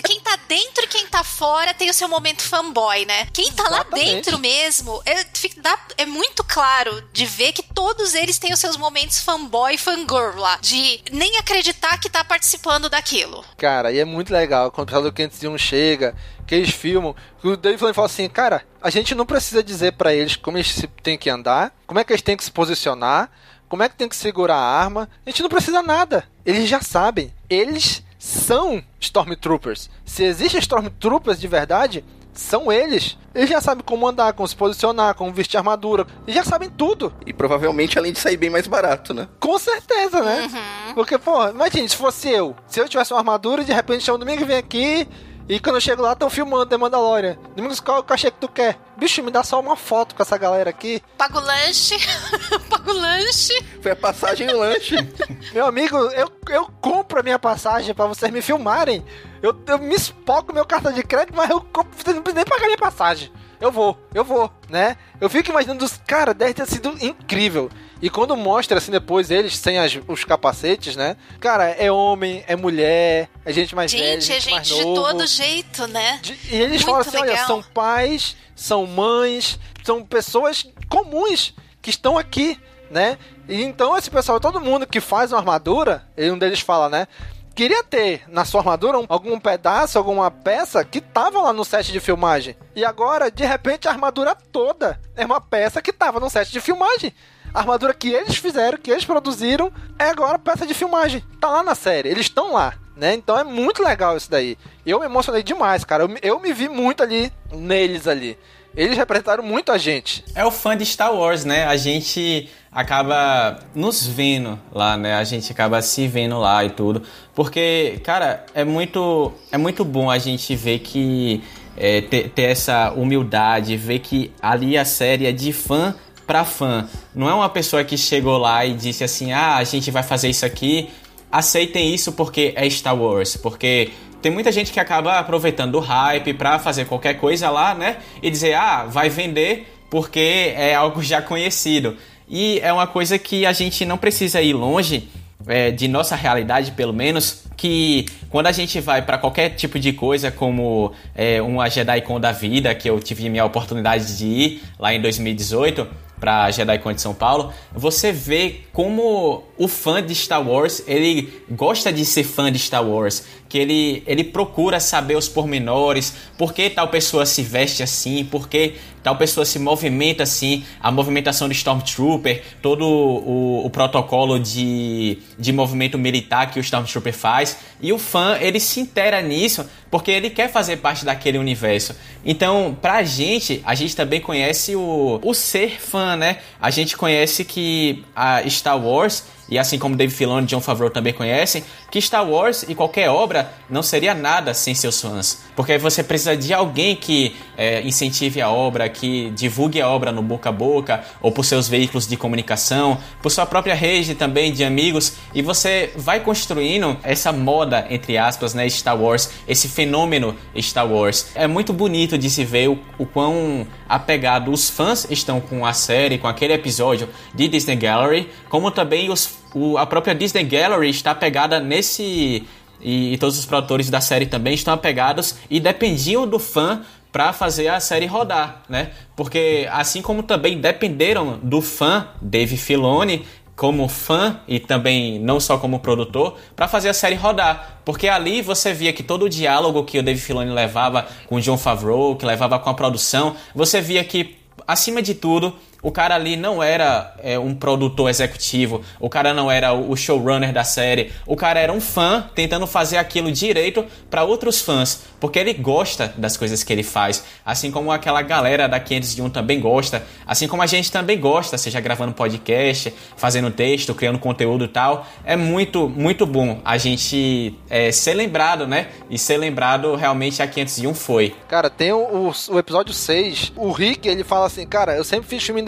quem tá dentro e quem tá fora tem o seu momento fanboy, né? Quem tá lá Exatamente. dentro mesmo, é, fica- dá- é muito claro de ver que todos eles têm os seus momentos fanboy e fangirl lá, de nem acreditar que tá participando daquilo. Cara, e é muito legal quando o pessoal do 501 chega, que eles filmam, que o Dave Filoni fala assim, cara, a gente não precisa dizer pra eles como eles se- têm que andar, como é que eles têm que se posicionar, como é que tem que segurar a arma, a gente não precisa nada. Eles já sabem. Eles são Stormtroopers. Se existem Stormtroopers de verdade, são eles. Eles já sabem como andar, como se posicionar, como vestir armadura. Eles já sabem tudo. E provavelmente além de sair bem mais barato, né? Com certeza, né? Porque, pô, imagina, se fosse eu. Se eu tivesse uma armadura e de repente chama o domingo e vem aqui. E quando eu chego lá, estão filmando The Mandalorian. Domingos, qual que eu achei que tu quer? Bicho, me dá só uma foto com essa galera aqui. Paga o lanche, paga o lanche. Foi a passagem e o lanche. Meu amigo, eu, eu compro a minha passagem pra vocês me filmarem. Eu, eu me espoco meu cartão de crédito, mas eu compro, vocês não precisam nem pagar minha passagem. Eu vou, eu vou, né? Eu fico imaginando os cara, deve ter sido incrível. E quando mostra assim depois eles sem as- os capacetes, né? Cara, é homem, é mulher, é gente mais velha, Gente, é gente mais gente de novo. todo jeito, né? E eles Muito falam assim: olha, legal. são pais, são mães, são pessoas comuns que estão aqui, né? E então esse pessoal, todo mundo que faz uma armadura, e um deles fala, né? Queria ter na sua armadura um- algum pedaço, alguma peça que tava lá no set de filmagem. E agora, de repente, a armadura toda é uma peça que tava no set de filmagem. A armadura que eles fizeram, que eles produziram, é agora peça de filmagem. Tá lá na série, eles estão lá, né? Então é muito legal isso daí. Eu me emocionei demais, cara. Eu, me- eu me vi muito ali, neles ali. Eles representaram muito a gente. É o fã de Star Wars, né? A gente acaba nos vendo lá, né? A gente acaba se vendo lá e tudo. Porque, cara, é muito, é muito bom a gente ver que. é, ter, ter essa humildade, ver que ali a série é de fã pra fã. Não é uma pessoa que chegou lá e disse assim: ah, a gente vai fazer isso aqui. Aceitem isso porque é Star Wars. Porque tem muita gente que acaba aproveitando o hype pra fazer qualquer coisa lá, né? E dizer, ah, vai vender porque é algo já conhecido. E é uma coisa que a gente não precisa ir longe é, de nossa realidade, pelo menos, que quando a gente vai para qualquer tipo de coisa, como é, uma JediCon da vida, que eu tive minha oportunidade de ir lá em 2018 para JediCon de São Paulo, você vê como o fã de Star Wars, ele gosta de ser fã de Star Wars, que ele, ele procura saber os pormenores, por que tal pessoa se veste assim, por que tal pessoa se movimenta assim, a movimentação do Stormtrooper, todo o, o protocolo de, de movimento militar que o Stormtrooper faz, e o fã, ele se intera nisso, porque ele quer fazer parte daquele universo. Então, pra gente, a gente também conhece o, o ser fã, né? A gente conhece que a Star Wars e assim como Dave Filoni e John Favreau também conhecem, que Star Wars e qualquer obra não seria nada sem seus fãs. Porque você precisa de alguém que é, incentive a obra, que divulgue a obra no boca a boca, ou por seus veículos de comunicação, por sua própria rede também de amigos, e você vai construindo essa moda, entre aspas, né, Star Wars, esse fenômeno Star Wars. É muito bonito de se ver o, o quão apegado os fãs estão com a série, com aquele episódio de Disney Gallery, como também os o, a própria Disney Gallery está apegada nesse. E, e todos os produtores da série também estão apegados e dependiam do fã para fazer a série rodar, né? Porque assim como também dependeram do fã Dave Filoni como fã e também não só como produtor para fazer a série rodar, porque ali você via que todo o diálogo que o Dave Filoni levava com o John Favreau, que levava com a produção, você via que acima de tudo o cara ali não era é, um produtor executivo, o cara não era o showrunner da série, o cara era um fã tentando fazer aquilo direito para outros fãs, porque ele gosta das coisas que ele faz, assim como aquela galera da 501 também gosta, assim como a gente também gosta, seja gravando podcast, fazendo texto, criando conteúdo e tal. É muito, muito bom a gente é, ser lembrado, né? E ser lembrado realmente a 501 foi. Cara, tem o, o, episódio 6, o Rick, ele fala assim, cara, eu sempre fiz filme.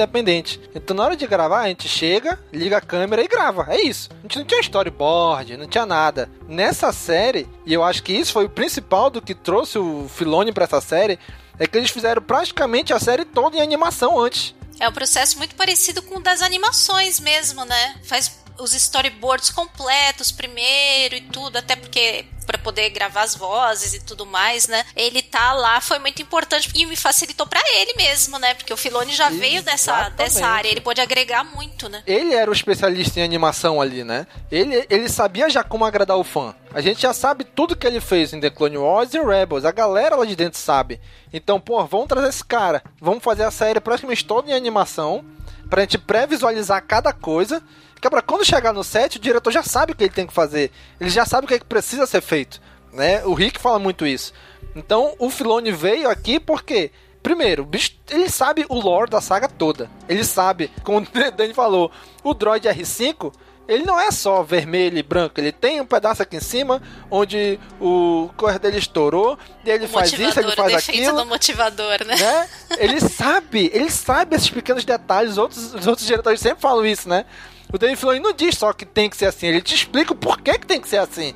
Então na hora de gravar, a gente chega, liga a câmera e grava. É isso. A gente não tinha storyboard, não tinha nada. Nessa série, e eu acho que isso foi o principal do que trouxe o Filone para essa série, é que eles fizeram praticamente a série toda em animação antes. É um processo muito parecido com o das animações mesmo, né? Faz os storyboards completos primeiro e tudo, até porque para poder gravar as vozes e tudo mais, né? Ele tá lá foi muito importante e me facilitou para ele mesmo, né? Porque o Filoni já Exatamente. veio dessa, dessa área, ele pode agregar muito, né? Ele era o especialista em animação ali, né? Ele, ele sabia já como agradar o fã. A gente já sabe tudo que ele fez em The Clone Wars e Rebels. A galera lá de dentro sabe. Então, pô, vamos trazer esse cara. Vamos fazer a série praticamente toda em animação pra gente pré-visualizar cada coisa porque quando chegar no set, o diretor já sabe o que ele tem que fazer. Ele já sabe o que, é que precisa ser feito. Né? O Rick fala muito isso. Então o Filone veio aqui porque. Primeiro, bicho, ele sabe o lore da saga toda. Ele sabe, como o Dani falou, o droid R5 ele não é só vermelho e branco, ele tem um pedaço aqui em cima onde o corpo dele estourou, e ele o faz isso, ele faz aquilo. do motivador, né? né? Ele sabe, ele sabe esses pequenos detalhes, os outros, os outros diretores sempre falam isso, né? O Dave Filoni não diz só que tem que ser assim, ele te explica o porquê que tem que ser assim.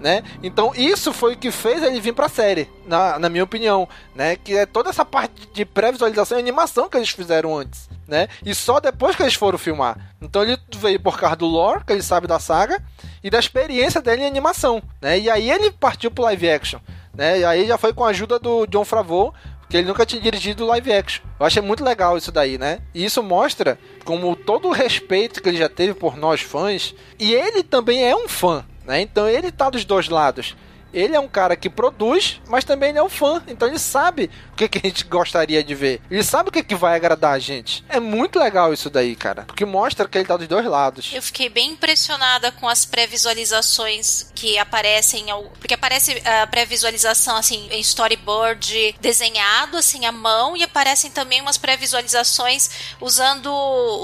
Né? Então isso foi o que fez ele vir para a série, na, na minha opinião, né? Que é toda essa parte de pré-visualização e animação que eles fizeram antes, né? E só depois que eles foram filmar. Então ele veio por causa do lore, que ele sabe da saga, e da experiência dele em animação, né? E aí ele partiu pro live action, né? E aí já foi com a ajuda do John Favreau, que ele nunca tinha dirigido live action. Eu achei muito legal isso daí, né? E isso mostra como todo o respeito que ele já teve por nós fãs, e ele também é um fã, né? Então ele tá dos dois lados ele é um cara que produz, mas também ele é um fã. Então ele sabe o que, que a gente gostaria de ver. Ele sabe o que, que vai agradar a gente. É muito legal isso daí, cara. Porque mostra que ele tá dos dois lados. Eu fiquei bem impressionada com as pré-visualizações que aparecem. Porque aparece a pré-visualização, assim, em storyboard desenhado, assim, à mão. E aparecem também umas pré-visualizações usando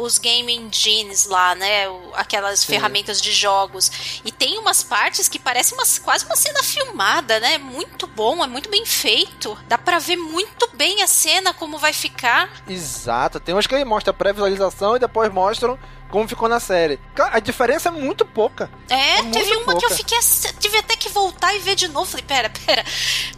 os game engines lá, né? Aquelas Sim. ferramentas de jogos. E tem umas partes que parecem umas, quase uma cena filmada filmada, né? Muito bom, é muito bem feito. Dá para ver muito bem a cena, como vai ficar. Exato. Tem uns que ele mostra pré-visualização e depois mostram como ficou na série. A diferença é muito pouca. É, é teve uma pouca. que eu fiquei. Tive até que voltar e ver de novo. Falei, pera, pera.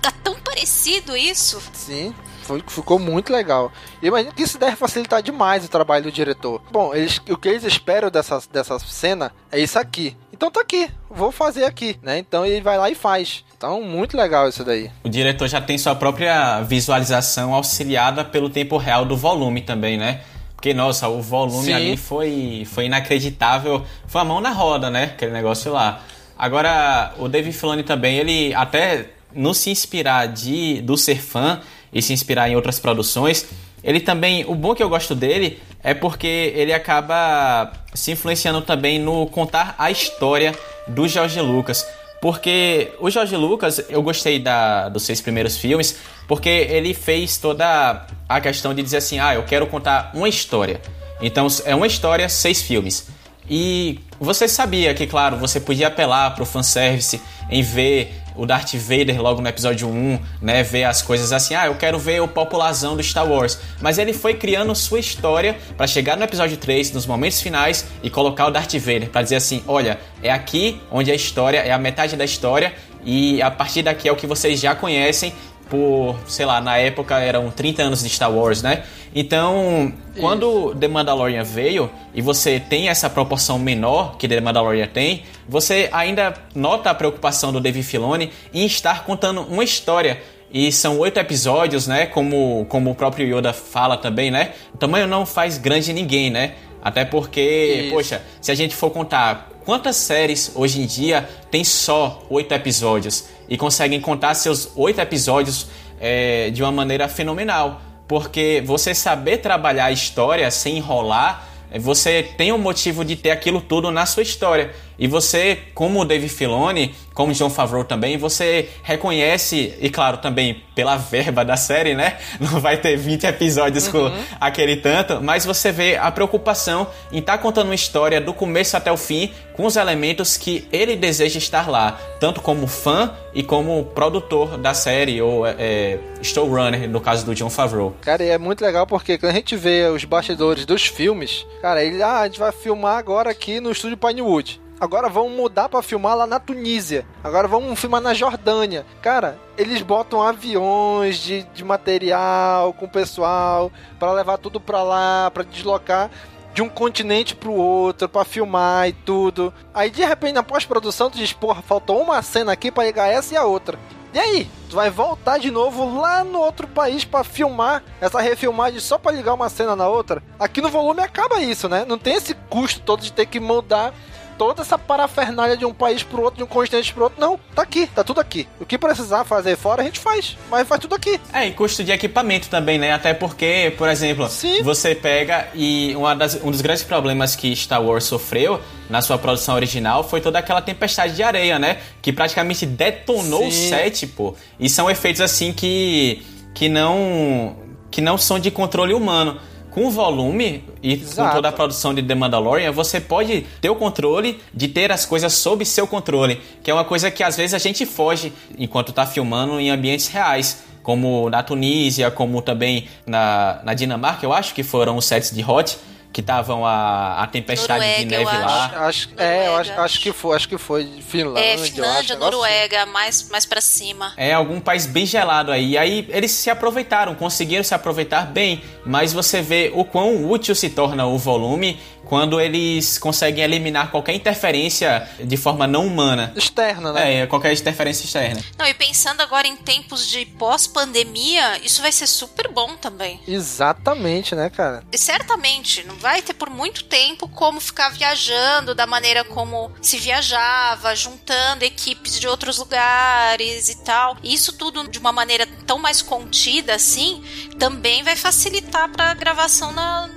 Tá tão parecido isso. Sim. Foi, ficou muito legal. E imagino que isso deve facilitar demais o trabalho do diretor. Bom, eles, o que eles esperam dessa, dessa cena é isso aqui. Então tá aqui, vou fazer aqui, né? Então ele vai lá e faz. Então, muito legal isso daí. O diretor já tem sua própria visualização auxiliada pelo tempo real do volume também, né? Porque, nossa, o volume Sim. ali foi, foi inacreditável. Foi a mão na roda, né? Aquele negócio lá. Agora, o David Filoni também, ele até não se inspirar de, do ser fã, e se inspirar em outras produções. Ele também, o bom que eu gosto dele é porque ele acaba se influenciando também no contar a história do George Lucas. Porque o George Lucas, eu gostei da, dos seis primeiros filmes, porque ele fez toda a questão de dizer assim: ah, eu quero contar uma história. Então é uma história, seis filmes. E você sabia que, claro, você podia apelar para o fanservice em ver o Darth Vader logo no episódio 1, né, ver as coisas assim, ah, eu quero ver o popularzão do Star Wars. Mas ele foi criando sua história para chegar no episódio 3, nos momentos finais e colocar o Darth Vader para dizer assim, olha, é aqui onde a história é a metade da história e a partir daqui é o que vocês já conhecem por, sei lá, na época eram 30 anos de Star Wars, né? Então, quando The Mandalorian veio e você tem essa proporção menor que The Mandalorian tem, você ainda nota a preocupação do Dave Filoni em estar contando uma história e são oito episódios, né? Como, como o próprio Yoda fala também, né? O tamanho não faz grande ninguém, né? Até porque, Isso. poxa, se a gente for contar quantas séries hoje em dia tem só oito episódios e conseguem contar seus oito episódios é, de uma maneira fenomenal. porque você saber trabalhar a história sem enrolar, você tem um motivo de ter aquilo tudo na sua história. E você, como o Dave Filoni, como John Favreau também, você reconhece, e claro, também pela verba da série, né? Não vai ter 20 episódios uhum. com aquele tanto, mas você vê a preocupação em estar tá contando uma história do começo até o fim, com os elementos que ele deseja estar lá, tanto como fã e como produtor da série, ou é, showrunner, no caso do John Favreau. Cara, e é muito legal porque quando a gente vê os bastidores dos filmes, cara, ele, ah, a gente vai filmar agora aqui no estúdio Pinewood. Agora vamos mudar para filmar lá na Tunísia. Agora vamos filmar na Jordânia. Cara, eles botam aviões de, de material com pessoal para levar tudo para lá, para deslocar de um continente pro outro para filmar e tudo. Aí de repente na pós-produção tu diz, porra, faltou uma cena aqui para ligar essa e a outra. E aí? Tu vai voltar de novo lá no outro país para filmar essa refilmagem só para ligar uma cena na outra? Aqui no volume acaba isso, né? Não tem esse custo todo de ter que mudar toda essa parafernália de um país pro outro, de um continente pro outro. Não, tá aqui, tá tudo aqui. O que precisar fazer fora, a gente faz. Mas faz tudo aqui. É, e custo de equipamento também, né? Até porque, por exemplo, Sim. você pega e das, um dos grandes problemas que Star Wars sofreu na sua produção original foi toda aquela tempestade de areia, né? Que praticamente detonou Sim. o set, pô. E são efeitos assim que que não que não são de controle humano com o volume e Exato. com toda a produção de The Mandalorian, você pode ter o controle de ter as coisas sob seu controle, que é uma coisa que às vezes a gente foge enquanto está filmando em ambientes reais, como na Tunísia, como também na, na Dinamarca, eu acho que foram os sets de Hot, que estavam a, a tempestade Noruega, de neve lá. Acho, acho é, eu acho, acho que foi, acho que foi Finlândia. É, Finlândia, Noruega, assim. mais, mais para cima. É, algum país bem gelado aí. E aí eles se aproveitaram, conseguiram se aproveitar bem, mas você vê o quão útil se torna o volume quando eles conseguem eliminar qualquer interferência de forma não humana. Externa, né? É, qualquer interferência externa. Não, e pensando agora em tempos de pós-pandemia, isso vai ser super bom também. Exatamente, né, cara? E certamente, não vai ter por muito tempo como ficar viajando da maneira como se viajava, juntando equipes de outros lugares e tal. Isso tudo de uma maneira tão mais contida assim, também vai facilitar para gravação na,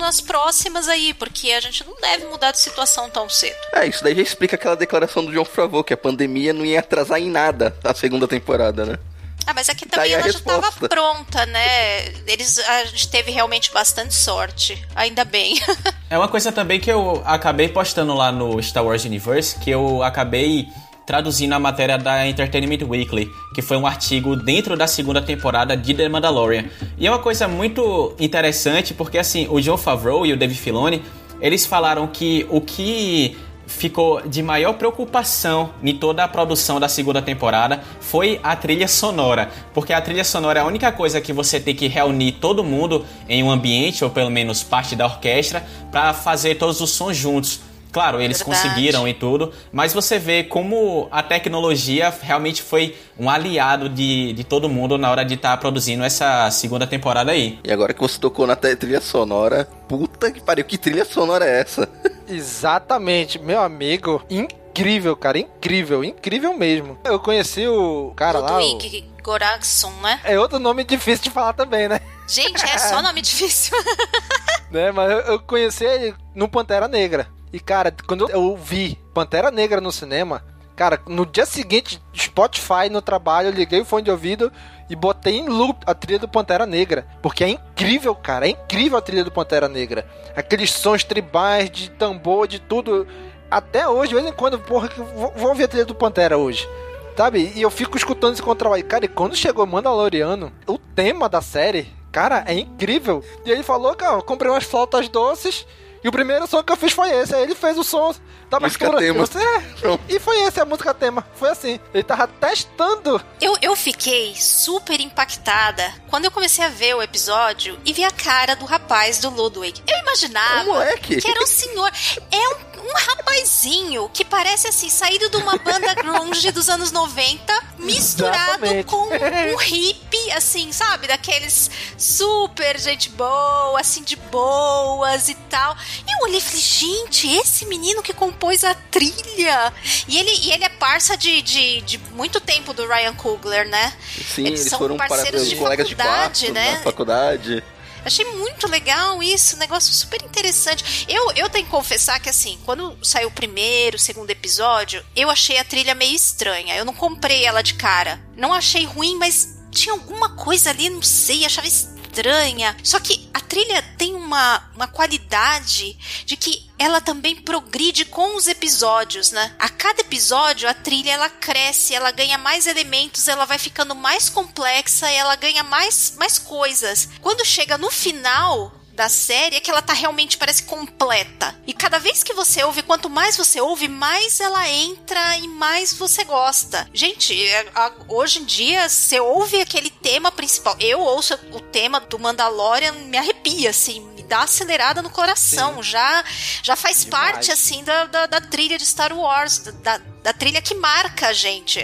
nas próximas aí, porque a gente não deve mudar de situação tão cedo. É, isso daí já explica aquela declaração do John Favreau, que a pandemia não ia atrasar em nada a segunda temporada, né? Ah, mas aqui também ela já estava pronta, né? Eles, a gente teve realmente bastante sorte. Ainda bem. é uma coisa também que eu acabei postando lá no Star Wars Universe, que eu acabei traduzindo a matéria da Entertainment Weekly, que foi um artigo dentro da segunda temporada de The Mandalorian. E é uma coisa muito interessante porque assim, o John Favreau e o Dave Filoni, eles falaram que o que ficou de maior preocupação em toda a produção da segunda temporada foi a trilha sonora, porque a trilha sonora é a única coisa que você tem que reunir todo mundo em um ambiente ou pelo menos parte da orquestra para fazer todos os sons juntos. Claro, eles Verdade. conseguiram e tudo, mas você vê como a tecnologia realmente foi um aliado de, de todo mundo na hora de estar tá produzindo essa segunda temporada aí. E agora que você tocou na trilha sonora, puta que pariu, que trilha sonora é essa? Exatamente, meu amigo, incrível, cara, incrível, incrível mesmo. Eu conheci o cara lá. O... Goraxson, né? É outro nome difícil de falar também, né? Gente, é só nome difícil. né, mas eu conheci ele no Pantera Negra. E, cara, quando eu vi Pantera Negra no cinema, cara, no dia seguinte, Spotify no trabalho, eu liguei o fone de ouvido e botei em loop a trilha do Pantera Negra. Porque é incrível, cara. É incrível a trilha do Pantera Negra. Aqueles sons tribais de tambor, de tudo. Até hoje, de vez em quando, porra, vou, ouvir a trilha do Pantera hoje. Sabe? E eu fico escutando esse contrabaixo. Cara, e quando chegou Mandaloriano, o tema da série, cara, é incrível. E ele falou, cara, comprei umas flautas doces e o primeiro som que eu fiz foi esse. Aí ele fez o som da música tema. Você, é. e foi esse a música tema. Foi assim. Ele tava testando. Eu, eu fiquei super impactada quando eu comecei a ver o episódio e vi a cara do rapaz do Ludwig. Eu imaginava é que era um senhor. É um um rapazinho que parece assim, saído de uma banda grunge dos anos 90, misturado Exatamente. com um hippie assim, sabe? Daqueles super gente boa, assim, de boas e tal. E eu olhei e falei, gente, esse menino que compôs a trilha. E ele, e ele é parça de, de, de muito tempo do Ryan Coogler, né? Sim, eles, eles foram parceiros de colegas de quarto, né? Na faculdade. Achei muito legal isso, um negócio super interessante. Eu, eu tenho que confessar que, assim, quando saiu o primeiro, o segundo episódio, eu achei a trilha meio estranha. Eu não comprei ela de cara. Não achei ruim, mas tinha alguma coisa ali, não sei, achava estranha. Só que a trilha tem uma, uma qualidade de que ela também progride com os episódios, né? A cada episódio a trilha ela cresce, ela ganha mais elementos, ela vai ficando mais complexa, ela ganha mais mais coisas. Quando chega no final, da série é que ela tá realmente parece completa. E cada vez que você ouve, quanto mais você ouve, mais ela entra e mais você gosta. Gente, é, hoje em dia você ouve aquele tema principal. Eu ouço o tema do Mandalorian, me arrepia assim, me dá acelerada no coração. Sim. Já já faz Demais. parte assim da, da, da, trilha de Star Wars, da, da trilha que marca a gente.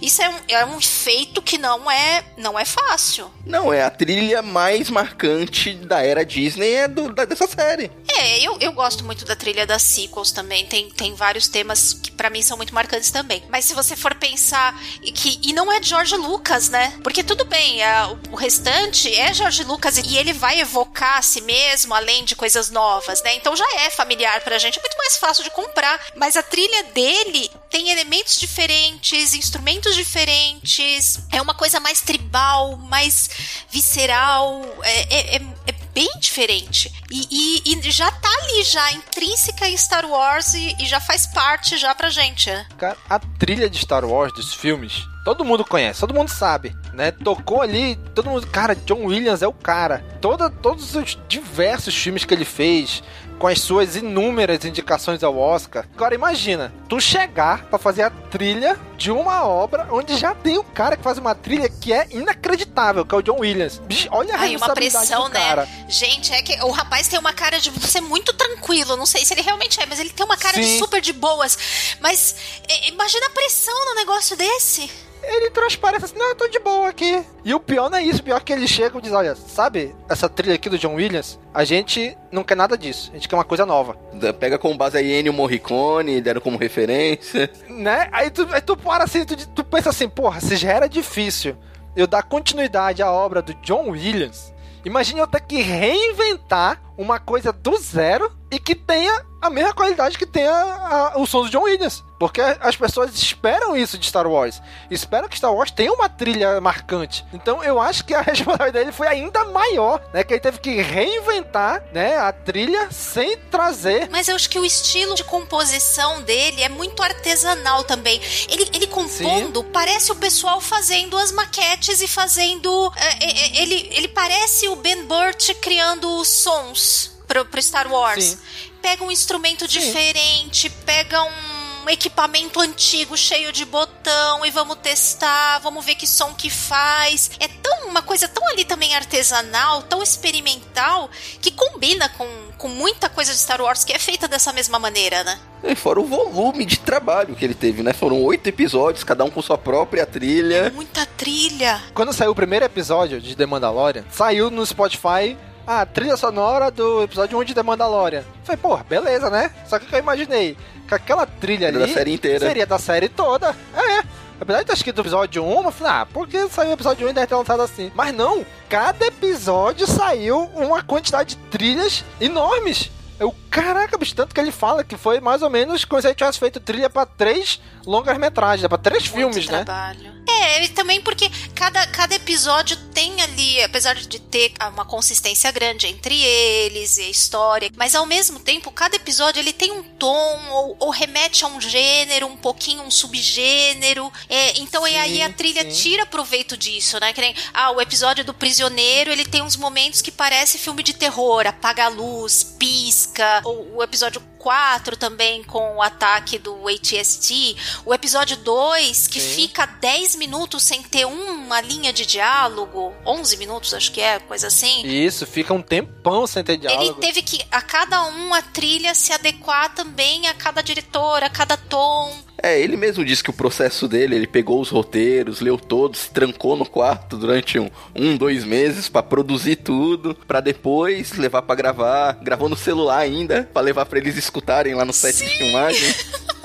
Isso é um, é um feito que não é não é fácil. Não, é a trilha mais marcante da era Disney é do, da, dessa série. É, eu, eu gosto muito da trilha das sequels também. Tem, tem vários temas que para mim são muito marcantes também. Mas se você for pensar que. E não é George Lucas, né? Porque tudo bem, a, o, o restante é George Lucas e ele vai evocar a si mesmo, além de coisas novas, né? Então já é familiar pra gente, é muito mais fácil de comprar. Mas a trilha dele tem elementos diferentes, instrumentos diferentes, é uma coisa mais tribal, mais visceral, é, é, é bem diferente. E, e, e, já tá ali, já intrínseca em Star Wars e, e já faz parte já pra gente. Né? Cara, a trilha de Star Wars dos filmes, todo mundo conhece, todo mundo sabe, né? Tocou ali, todo mundo, cara, John Williams é o cara. Toda, todos os diversos filmes que ele fez, com as suas inúmeras indicações ao Oscar. Agora imagina, tu chegar para fazer a trilha de uma obra onde já tem um cara que faz uma trilha que é inacreditável, que é o John Williams. Bicho, olha a Ai, uma pressão, né? Gente, é que o rapaz tem uma cara de ser muito tranquilo, não sei se ele realmente é, mas ele tem uma cara Sim. de super de boas. Mas é, imagina a pressão no negócio desse ele transparece assim, não, eu tô de boa aqui. E o pior não é isso, o pior é que ele chega e diz, olha, sabe essa trilha aqui do John Williams? A gente não quer nada disso, a gente quer uma coisa nova. Pega como base aí Ennio Morricone, deram como referência. Né? Aí tu, aí tu para assim, tu, tu pensa assim, porra, se já era difícil eu dar continuidade à obra do John Williams, imagine eu ter que reinventar uma coisa do zero e que tenha a mesma qualidade que tenha a, o som do John Williams. Porque as pessoas esperam isso de Star Wars. Esperam que Star Wars tenha uma trilha marcante. Então eu acho que a responsabilidade dele foi ainda maior, né? Que ele teve que reinventar, né, a trilha sem trazer. Mas eu acho que o estilo de composição dele é muito artesanal também. Ele, ele compondo, Sim. parece o pessoal fazendo as maquetes e fazendo. É, é, é ele, ele parece o Ben Burt criando sons pro, pro Star Wars. Sim. Pega um instrumento Sim. diferente, pega um um equipamento antigo cheio de botão e vamos testar, vamos ver que som que faz. É tão uma coisa tão ali também artesanal, tão experimental, que combina com, com muita coisa de Star Wars que é feita dessa mesma maneira, né? E fora o volume de trabalho que ele teve, né? Foram oito episódios, cada um com sua própria trilha. Muita trilha. Quando saiu o primeiro episódio de The Mandalorian, saiu no Spotify ah, trilha sonora do episódio 1 de The Mandalorian. Falei, pô, beleza, né? Só que eu imaginei que aquela trilha ali da série inteira. seria da série toda. É, Apesar de ter escrito o episódio 1, eu falei, ah, por que saiu o episódio 1 e deve ter lançado assim? Mas não, cada episódio saiu uma quantidade de trilhas enormes. Eu, caraca, bicho, tanto que ele fala que foi mais ou menos como se ele tivesse feito trilha para três longas metragens, para três Muito filmes, né? trabalho. né? É, e também porque cada, cada episódio tem ali, apesar de ter uma consistência grande entre eles e a história, mas ao mesmo tempo, cada episódio ele tem um tom ou, ou remete a um gênero, um pouquinho um subgênero. É, então sim, e aí a trilha sim. tira proveito disso, né? Que nem, ah, o episódio do prisioneiro, ele tem uns momentos que parece filme de terror, apaga a luz, pisca, ou o episódio 4 também com o ataque do ATST, o episódio 2 que Sim. fica 10 minutos sem ter uma linha de diálogo, 11 minutos acho que é, coisa assim. Isso, fica um tempão sem ter diálogo. Ele teve que a cada um a trilha se adequar também a cada diretor, a cada tom. É, ele mesmo disse que o processo dele, ele pegou os roteiros, leu todos, se trancou no quarto durante um, um dois meses para produzir tudo, para depois levar para gravar, gravou no celular ainda, para levar para eles escutarem lá no set de filmagem.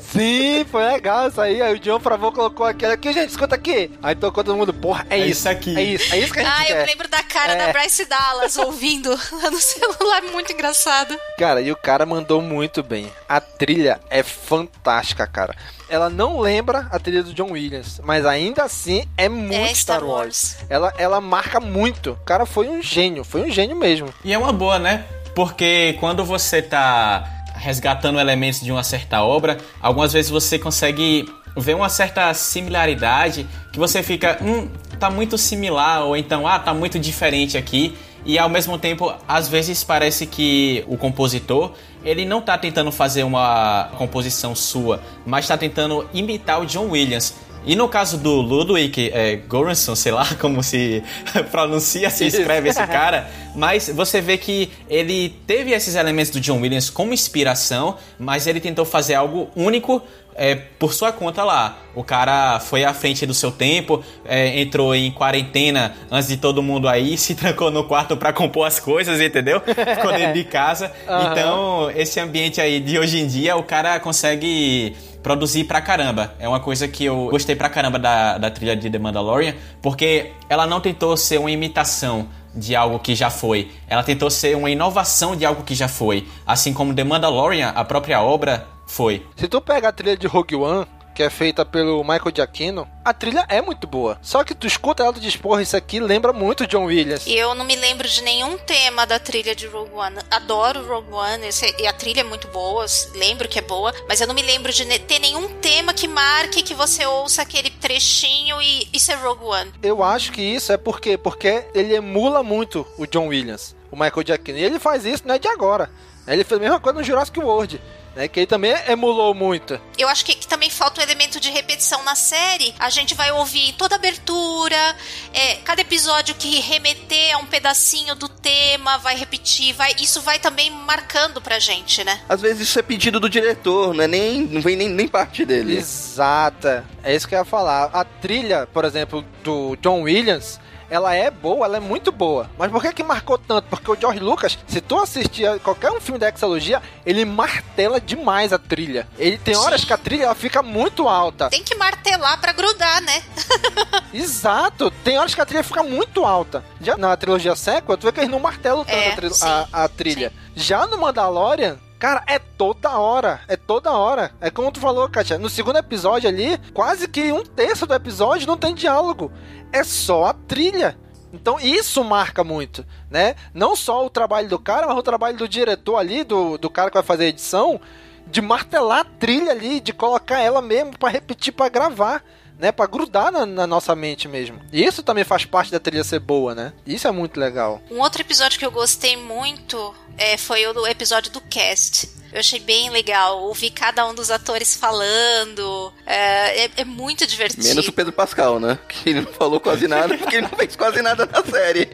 Sim, foi legal isso aí. Aí o John Favreau colocou aquele aqui, gente, escuta aqui. Aí tocou todo mundo, porra, é, É isso. isso aqui. É isso, é isso que a gente Ah, quer. eu lembro da cara É. da Bryce Dallas ouvindo lá no celular, muito engraçado. Cara, e o cara mandou muito bem. A trilha é fantástica, cara. Ela não lembra a trilha do John Williams, mas ainda assim é muito É Star, Star Wars. Ela, ela marca muito. O cara foi um gênio, foi um gênio mesmo. E é uma boa, né? Porque quando você tá resgatando elementos de uma certa obra, algumas vezes você consegue ver uma certa similaridade que você fica, hum, tá muito similar, ou então, ah, tá muito diferente aqui. E ao mesmo tempo, às vezes parece que o compositor, ele não tá tentando fazer uma composição sua, mas tá tentando imitar o John Williams. E no caso do Ludwig é, Göransson, sei lá como se pronuncia, se escreve esse cara, mas você vê que ele teve esses elementos do John Williams como inspiração, mas ele tentou fazer algo único é, por sua conta lá. O cara foi à frente do seu tempo, é, entrou em quarentena antes de todo mundo aí, se trancou no quarto pra compor as coisas, entendeu? Ficou dentro de casa. Aham. Então, esse ambiente aí de hoje em dia, o cara consegue produzir pra caramba. É uma coisa que eu gostei pra caramba da, da trilha de The Mandalorian, porque ela não tentou ser uma imitação de algo que já foi. Ela tentou ser uma inovação de algo que já foi. Assim como The Mandalorian, a própria obra, foi. Se tu pega a trilha de Rogue One, que é feita pelo Michael Giacchino, a trilha é muito boa. Só que tu escuta ela e diz, porra, isso aqui lembra muito John Williams. E eu não me lembro de nenhum tema da trilha de Rogue One. Adoro Rogue One, esse- e a trilha é muito boa, lembro que é boa, mas eu não me lembro de ne- ter nenhum tema que marque que você ouça aquele trechinho e isso é Rogue One. Eu acho que isso é porque porque ele emula muito o John Williams, o Michael Giacchino. E ele faz isso não é de agora. Ele fez a mesma coisa no Jurassic World, né? Que ele também emulou muito. Eu acho que, que também falta um elemento de repetição na série. A gente vai ouvir toda a abertura, é, cada episódio que remeter a um pedacinho do tema, vai repetir, vai, isso vai também marcando pra gente, né? Às vezes isso é pedido do diretor, não, é nem, não vem nem, nem parte dele. Exata. É isso que eu ia falar. A trilha, por exemplo, do John Williams, ela é boa, ela é muito boa. Mas por que que marcou tanto? Porque o George Lucas, se tu assistir qualquer um filme da Exalogia, ele martela demais a trilha. Ele tem horas que a trilha ela fica muito alta. Tem que martelar pra grudar, né? Exato. Tem horas que a trilha fica muito alta. Já na trilogia sequel, tu vê que eles não martelam tanto É, a, tri- sim. a- a trilha. Já no Mandalorian, Cara, é toda hora. É toda hora. É como tu falou, Katia. No segundo episódio ali, quase que um terço do episódio não tem diálogo. É só a trilha. Então isso marca muito, né? Não só o trabalho do cara, mas o trabalho do diretor ali, do, do cara que vai fazer a edição, de martelar a trilha ali, de colocar ela mesmo pra repetir, pra gravar, né? Pra grudar na, na nossa mente mesmo. E isso também faz parte da trilha ser boa, né? Isso é muito legal. Um outro episódio que eu gostei muito é, foi o do episódio do cast. Eu achei bem legal ouvir cada um dos atores falando. É, é- é muito divertido. Menos o Pedro Pascal, né? Que ele não falou quase nada, porque ele não fez quase nada na série.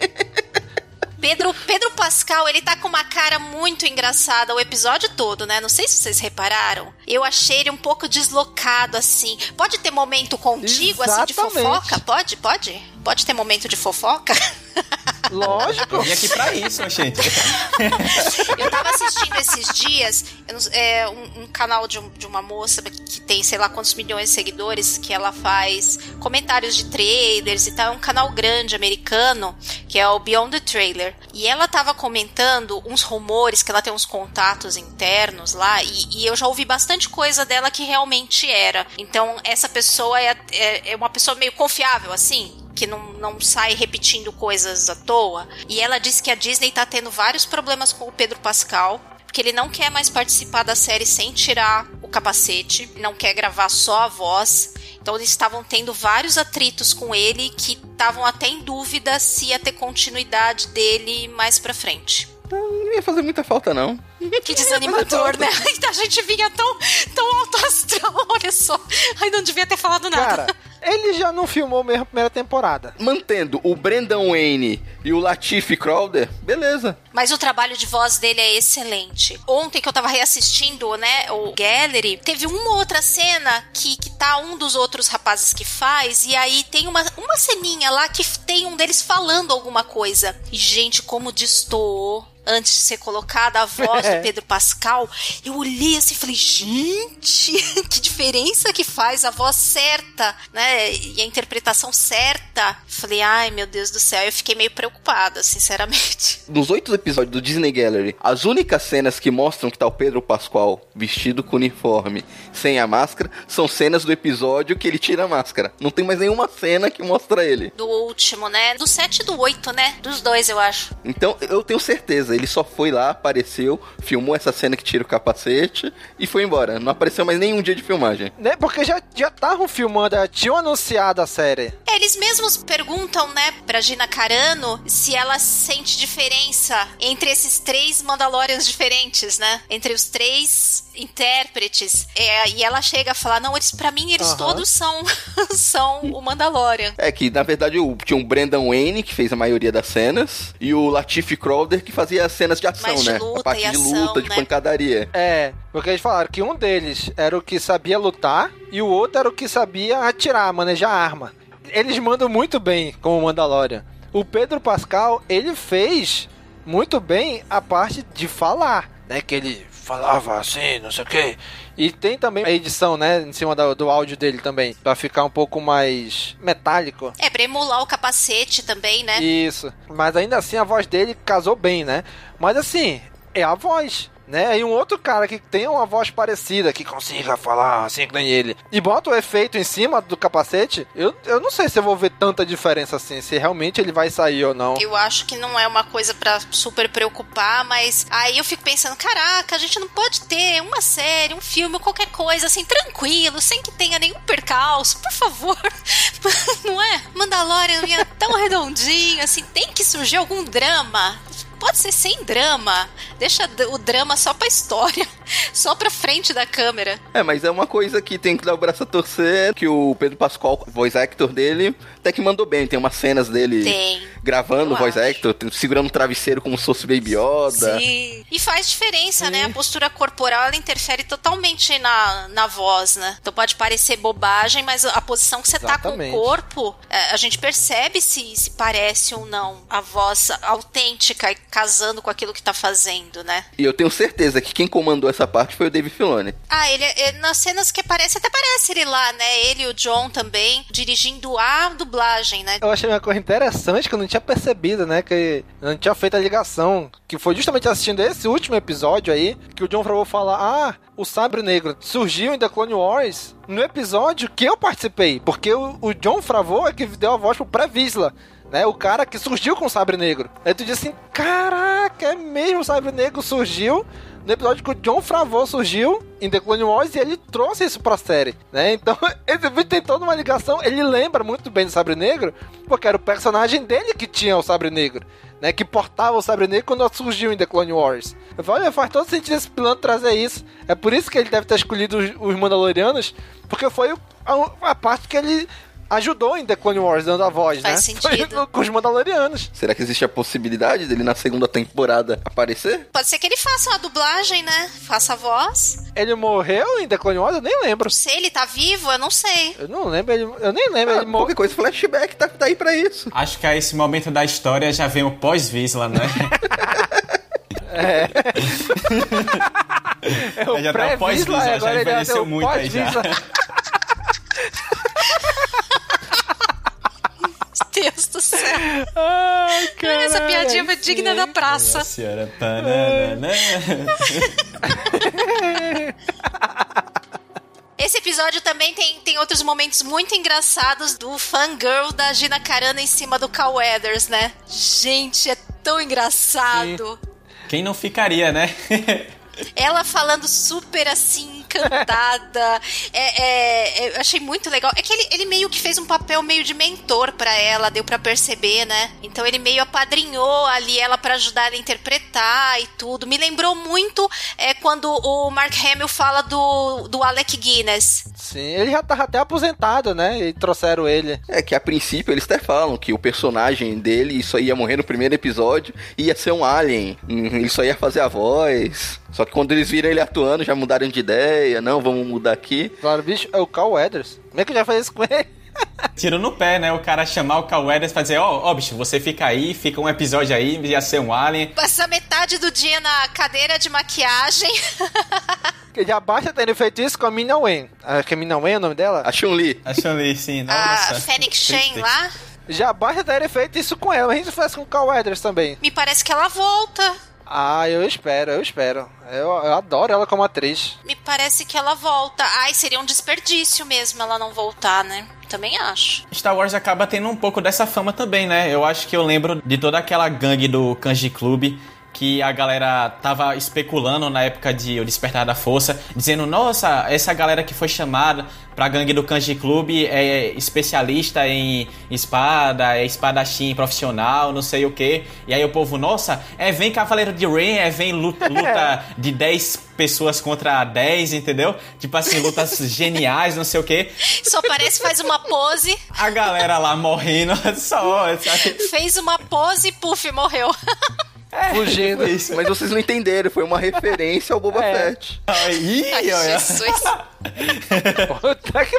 Pedro, Pedro Pascal, ele tá com uma cara muito engraçada o episódio todo, né? Não sei se vocês repararam. Eu achei ele um pouco deslocado, assim. Pode ter momento contigo, assim, de Exatamente. fofoca? Pode? Pode? Pode ter momento de fofoca? Lógico. Eu vim aqui pra isso, gente. Eu tava assistindo esses dias é, um, um canal de, um- de uma moça que tem sei lá quantos milhões de seguidores, que ela faz comentários de trailers e tal. É um canal grande americano, que é o Beyond the Trailer. E ela tava comentando uns rumores, que ela tem uns contatos internos lá, e, e eu já ouvi bastante coisa dela que realmente era. Então, essa pessoa é, é, é uma pessoa meio confiável, assim, que não, não sai repetindo coisas à toa. E ela disse que a Disney tá tendo vários problemas com o Pedro Pascal. Que ele não quer mais participar da série sem tirar o capacete, não quer gravar só a voz. Então eles estavam tendo vários atritos com ele que estavam até em dúvida se ia ter continuidade dele mais pra frente. Não ia fazer muita falta, não. Que desanimador, né? A gente vinha tão, tão alto astral, olha só. Ai, não devia ter falado nada. Cara, ele já não filmou mesmo a primeira temporada. Mantendo o Brendan Wayne e o Latif Crowder, beleza. Mas o trabalho de voz dele é excelente. Ontem que eu tava reassistindo, né, o Gallery, teve uma outra cena que, que tá um dos outros rapazes que faz, e aí tem uma, uma ceninha lá que tem um deles falando alguma coisa. E, gente, como destoou antes de ser colocada a voz É. do Pedro Pascal, eu olhei assim e falei, gente, que diferença que faz a voz certa, né? E a interpretação certa. Falei, ai meu Deus do céu, eu fiquei meio preocupada, sinceramente. Nos oito episódios do Disney Gallery, as únicas cenas que mostram que tá o Pedro Pascoal vestido com uniforme, sem a máscara, são cenas do episódio que ele tira a máscara. Não tem mais nenhuma cena que mostra ele. Do último, né? Do 7 e do 8, né? Dos dois, eu acho. Então, eu tenho certeza, ele só foi lá, apareceu, filmou essa cena que tira o capacete e foi embora. Não apareceu mais nenhum dia de filmagem. Né? Porque já já estavam filmando, já tinham anunciado a série. Eles mesmos perguntam, né, pra Gina Carano se ela sente diferença entre esses três Mandalorians diferentes, né? Entre os três intérpretes. É, e ela chega a falar: não, eles, pra mim, eles Aham. todos são, são o Mandalorian. É que, na verdade, o- tinha o Brandon Wayne, que fez a maioria das cenas, e o Latif Crowder, que fazia as cenas de ação, de né? luta a parte e de ação, luta, de né? pancadaria. É, porque eles falaram que um deles era o que sabia lutar e o outro era o que sabia atirar, manejar arma. Eles mandam muito bem com o Mandalorian. O Pedro Pascal, ele fez muito bem a parte de falar, né? Que ele falava assim, não sei o quê. E tem também a edição, né? Em cima do, do áudio dele também, pra ficar um pouco mais metálico. É, pra emular o capacete também, né? Isso. Mas ainda assim a voz dele casou bem, né? Mas assim, é a voz. Né? E um outro cara que tem uma voz parecida, que consiga falar assim que nem ele, e bota o efeito em cima do capacete, eu, eu não sei se eu vou ver tanta diferença assim, se realmente ele vai sair ou não. Eu acho que não é uma coisa pra super preocupar, mas aí eu fico pensando, caraca, a gente não pode ter uma série, um filme, qualquer coisa assim, tranquilo, sem que tenha nenhum percalço, por favor. não é? Mandalorian vinha tão redondinho, assim, tem que surgir algum drama. Pode ser sem drama. Deixa o drama só pra história. Só pra frente da câmera. É, mas é uma coisa que tem que dar o braço a torcer, que o Pedro Pascoal, voice actor dele, até que mandou bem. Tem umas cenas dele Tem. Gravando Eu o voice actor, tem- segurando o travesseiro como se fosse Baby Yoda. Sim. E faz diferença, né? A postura corporal ela interfere totalmente na, na voz, né? Então pode parecer bobagem, mas a posição que você tá com o Exatamente. corpo, é, a gente percebe se, se parece ou não a voz autêntica e casando com aquilo que tá fazendo, né? E eu tenho certeza que quem comandou essa parte foi o Dave Filoni. Ah, ele, é- nas cenas que aparece, até parece ele lá, né? Ele e o John também, dirigindo a dublagem, né? Eu achei uma coisa interessante que eu não tinha percebido, né? Que não tinha feito a ligação. Que foi justamente assistindo esse último episódio aí, que o John Favreau fala: Ah, o Sabre Negro surgiu em The Clone Wars no episódio que eu participei. Porque o, o John Favreau é que deu a voz pro Pré-Visla. Né, o cara que surgiu com o Sabre Negro. Aí tu diz assim: Caraca, é mesmo o Sabre Negro surgiu no episódio que o John Favreau surgiu em The Clone Wars e ele trouxe isso pra série, né? Então, esse vídeo tem toda uma ligação, ele lembra muito bem do Sabre Negro, porque era o personagem dele que tinha o Sabre Negro, né? Que portava o Sabre Negro quando surgiu em The Clone Wars. Eu falei, faz todo sentido esse plano trazer isso. É por isso que ele deve ter escolhido os, os Mandalorianos, porque foi a parte que ele ajudou em The Clone Wars, dando a voz, Faz né? sentido. Foi no- com os Mandalorianos. Será que existe a possibilidade dele na segunda temporada aparecer? Pode ser que ele faça uma dublagem, né? Faça a voz. Ele morreu em The Clone Wars? Eu nem lembro. Se ele tá vivo, eu não sei. Eu não lembro, ele, eu nem lembro. ele morreu. Qualquer coisa, flashback tá, tá aí pra isso. Acho que a esse momento da história já vem o pós-Visla, né? É. É o Já tá pré-Visla, pós-Visla, já agora ele é envelheceu o muito aí já. pós-Visla. Ai, cara. Essa piadinha foi digna da praça. Nossa senhora. Tananana. Esse episódio também tem, tem outros momentos muito engraçados do fangirl da Gina Carano em cima do Cal Weathers, né? Gente, é tão engraçado. Quem não ficaria, né? Ela falando super assim, encantada. É, é, é, eu achei muito legal. É que ele, ele meio que fez um papel meio de mentor para ela, deu para perceber, né? Então ele meio apadrinhou ali ela para ajudar ela a interpretar e tudo. Me lembrou muito é, quando o Mark Hamill fala do, do Alec Guinness. Sim, ele já tava até aposentado, né? E trouxeram ele. É que a princípio eles até falam que o personagem dele só ia morrer no primeiro episódio e ia ser um alien. Ele só ia fazer a voz. Só que quando eles viram ele atuando, já mudaram de ideia. Não, vamos mudar aqui. Claro, bicho, é o Carl Weathers. Como é que já faz isso com ele? Tiro no pé, né? O cara chamar o Carl Weathers pra dizer, ó, ó, bicho, você fica aí, fica um episódio aí, ia ser um alien. Passa metade do dia na cadeira de maquiagem. Que já basta terem feito isso com a Mina Wen. Acho que é Mina Wen o nome dela? A Chun-Li. A Chun-Li, sim. A Nossa. Fênix Triste. Shen lá. Já basta terem feito isso com ela. A gente faz com o Carl Weathers também. Me parece que ela volta. Ah, eu espero, eu espero. Eu, eu adoro ela como atriz. Me parece que ela volta. Ai, seria um desperdício mesmo ela não voltar, né? Também acho. Star Wars acaba tendo um pouco dessa fama também, né? Eu acho que eu lembro de toda aquela gangue do Kanji Club que a galera tava especulando na época de O Despertar da Força, dizendo, nossa, essa galera que foi chamada pra gangue do Kanji Club é especialista em espada, é espadachim profissional, não sei o que. E aí o povo, nossa, é vem Cavaleiro de Rain, é vem luta, luta de 10 pessoas contra 10, entendeu? Tipo assim, lutas geniais, não sei o que. Só parece faz uma pose, A galera lá morrendo só, sabe? fez uma pose e puf, morreu. Fugindo. Isso. Mas vocês não entenderam, foi uma referência ao Boba É. Fett. Aí, Ai, olha. Jesus. Puta que...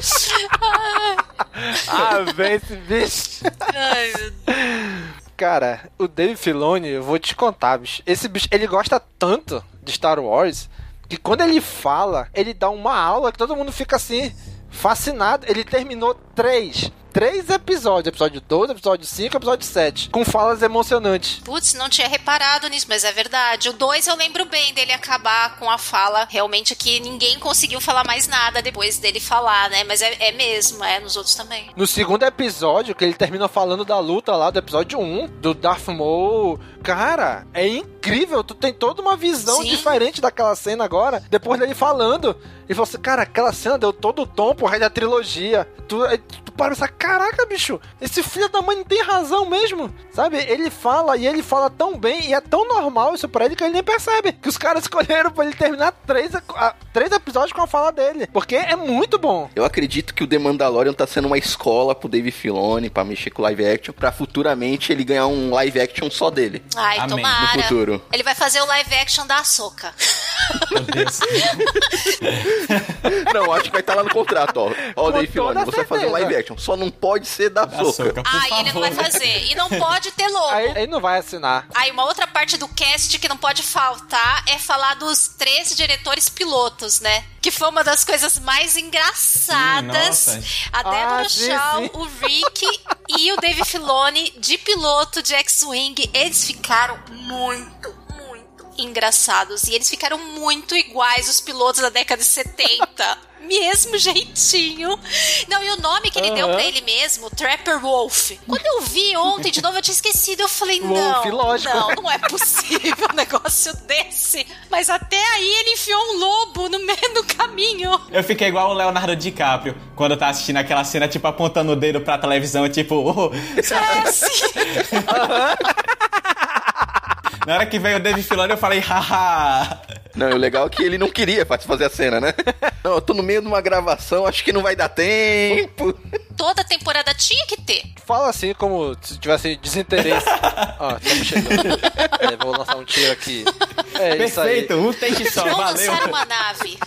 ah, vem esse bicho. Ai, meu Deus. Cara, o Dave Filoni, eu vou te contar, bicho. Esse bicho, ele gosta tanto de Star Wars que quando ele fala, ele dá uma aula que todo mundo fica assim, fascinado. Ele terminou três. Três episódios. Episódio 2, episódio 5, episódio 7. Com falas emocionantes. Putz, não tinha reparado nisso, mas é verdade. O 2 eu lembro bem dele acabar com a fala. Realmente que ninguém conseguiu falar mais nada depois dele falar, né? Mas é, é mesmo, é nos outros também. No segundo episódio, que ele termina falando da luta lá do episódio 1, do Darth Maul. Cara, é incrível. Tu tem toda uma visão Sim. diferente daquela cena agora. Depois dele falando. E você, cara, aquela cena deu todo o tom pro resto da trilogia. Tu, aí tu para e pensa, caraca, bicho, esse filho da mãe não tem razão mesmo. Sabe? Ele fala e ele fala tão bem e é tão normal isso pra ele que ele nem percebe. Que os caras escolheram pra ele terminar três, a- três episódios com a fala dele. Porque é muito bom. Eu acredito que o The Mandalorian tá sendo uma escola pro Dave Filoni pra mexer com live action, pra futuramente ele ganhar um live action só dele. Ai, Amém. tomara. No futuro. Ele vai fazer o live action da Deus. Não, acho que vai estar lá no contrato, ó. Ó, Dave Filoni, você vai fazer um live action. Só não pode ser da Da Soca. Ah, ele não vai fazer. E não pode ter logo. Aí ele não vai assinar. Aí uma outra parte do cast que não pode faltar é falar dos três diretores pilotos, né? Que foi uma das coisas mais engraçadas. Sim, nossa. a Deborah Ah, sim, Shaw, sim. o Rick e o Dave Filoni de piloto de X-Wing. Eles ficaram muito engraçados. E eles ficaram muito iguais os pilotos da década de 70. Mesmo jeitinho. Não, e o nome que ele deu Aham. pra ele mesmo, Trapper Wolf. Quando eu vi ontem de novo, eu tinha esquecido. Eu falei, Wolf, não, lógico. não, não é possível um negócio desse. Mas até aí ele enfiou um lobo no meio do caminho. Eu fiquei igual o Leonardo DiCaprio quando tá assistindo aquela cena, tipo, apontando o dedo pra televisão, tipo, oh. É, sim. na hora que veio o David Filoni, eu falei, haha. Não, e o legal é que ele não queria fazer a cena, né? Não, eu tô no meio de uma gravação, acho que não vai dar tempo. Toda temporada tinha que ter. Fala assim como se tivesse desinteresse. Ó, estamos chegando. É, vou lançar um tiro aqui. É isso aí. Perfeito, um take só, Não valeu. lançaram uma nave.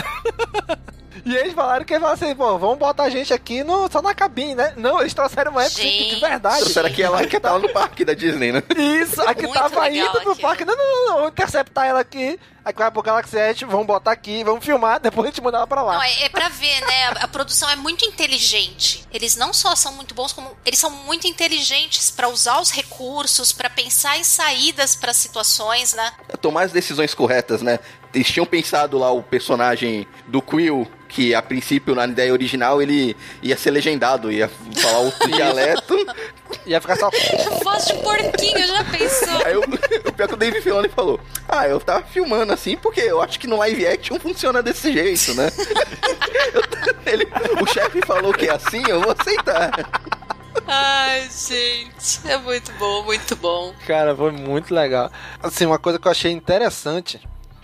E eles falaram que eles falaram assim, pô, vamos botar a gente aqui no, só na cabine, né? Não, eles trouxeram uma F-5 de verdade. Trouxeram aqui ela que tava no parque da Disney, né? Isso, aqui Muito tava indo pro aqui. parque. Não, não, não, não, vamos interceptar ela aqui. Aí vai pro Galaxy Edge, vamos botar aqui, vamos filmar, depois a gente manda ela pra lá. Não, é, é pra ver, né? A, a produção é muito inteligente. Eles não só são muito bons, como eles são muito inteligentes pra usar os recursos, pra pensar em saídas para situações, né? Tomar as decisões corretas, né? Eles tinham pensado lá o personagem do Quill, que a princípio, na ideia original, ele ia ser legendado, ia falar outro dialeto. Ia ficar só. Voz de porquinho, já pensou? Aí o, o pior que o Dave Filoni falou: Ah, eu tava filmando assim porque eu acho que no live action funciona desse jeito, né? Eu- ele, o chefe falou que é assim, eu vou aceitar. Ai, gente. É muito bom, muito bom. Cara, foi muito legal. Assim, uma coisa que eu achei interessante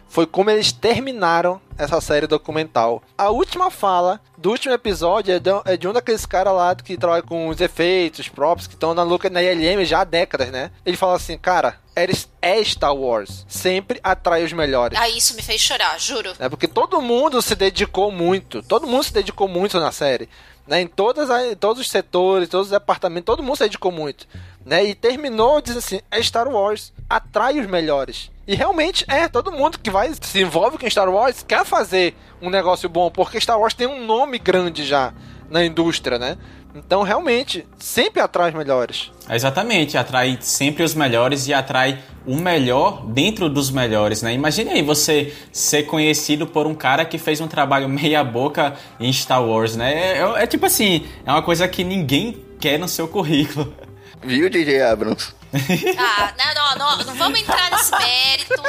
foi como eles terminaram essa série documental. A última fala do último episódio é de, é de um daqueles caras lá que trabalha com os efeitos, os props, que estão na, Luca- na ILM já há décadas, né? Ele fala assim, cara, é é Star Wars. Sempre atrai os melhores. Ah, isso me fez chorar, juro. É porque todo mundo se dedicou muito. Todo mundo se dedicou muito na série. Né? Em, todas as- em todos os setores, todos os departamentos, todo mundo se dedicou muito. Né? E terminou dizendo assim: é Star Wars, atrai os melhores. E realmente é, todo mundo que vai se envolve com Star Wars quer fazer um negócio bom, porque Star Wars tem um nome grande já na indústria, né? Então realmente sempre atrai os melhores. Exatamente, atrai sempre os melhores e atrai o melhor dentro dos melhores, né? Imagine aí você ser conhecido por um cara que fez um trabalho meia boca em Star Wars, né? É, é- é tipo assim, é uma coisa que ninguém quer no seu currículo. Viu, DJ Abrams? Ah, não, não, não, não vamos entrar nesse mérito.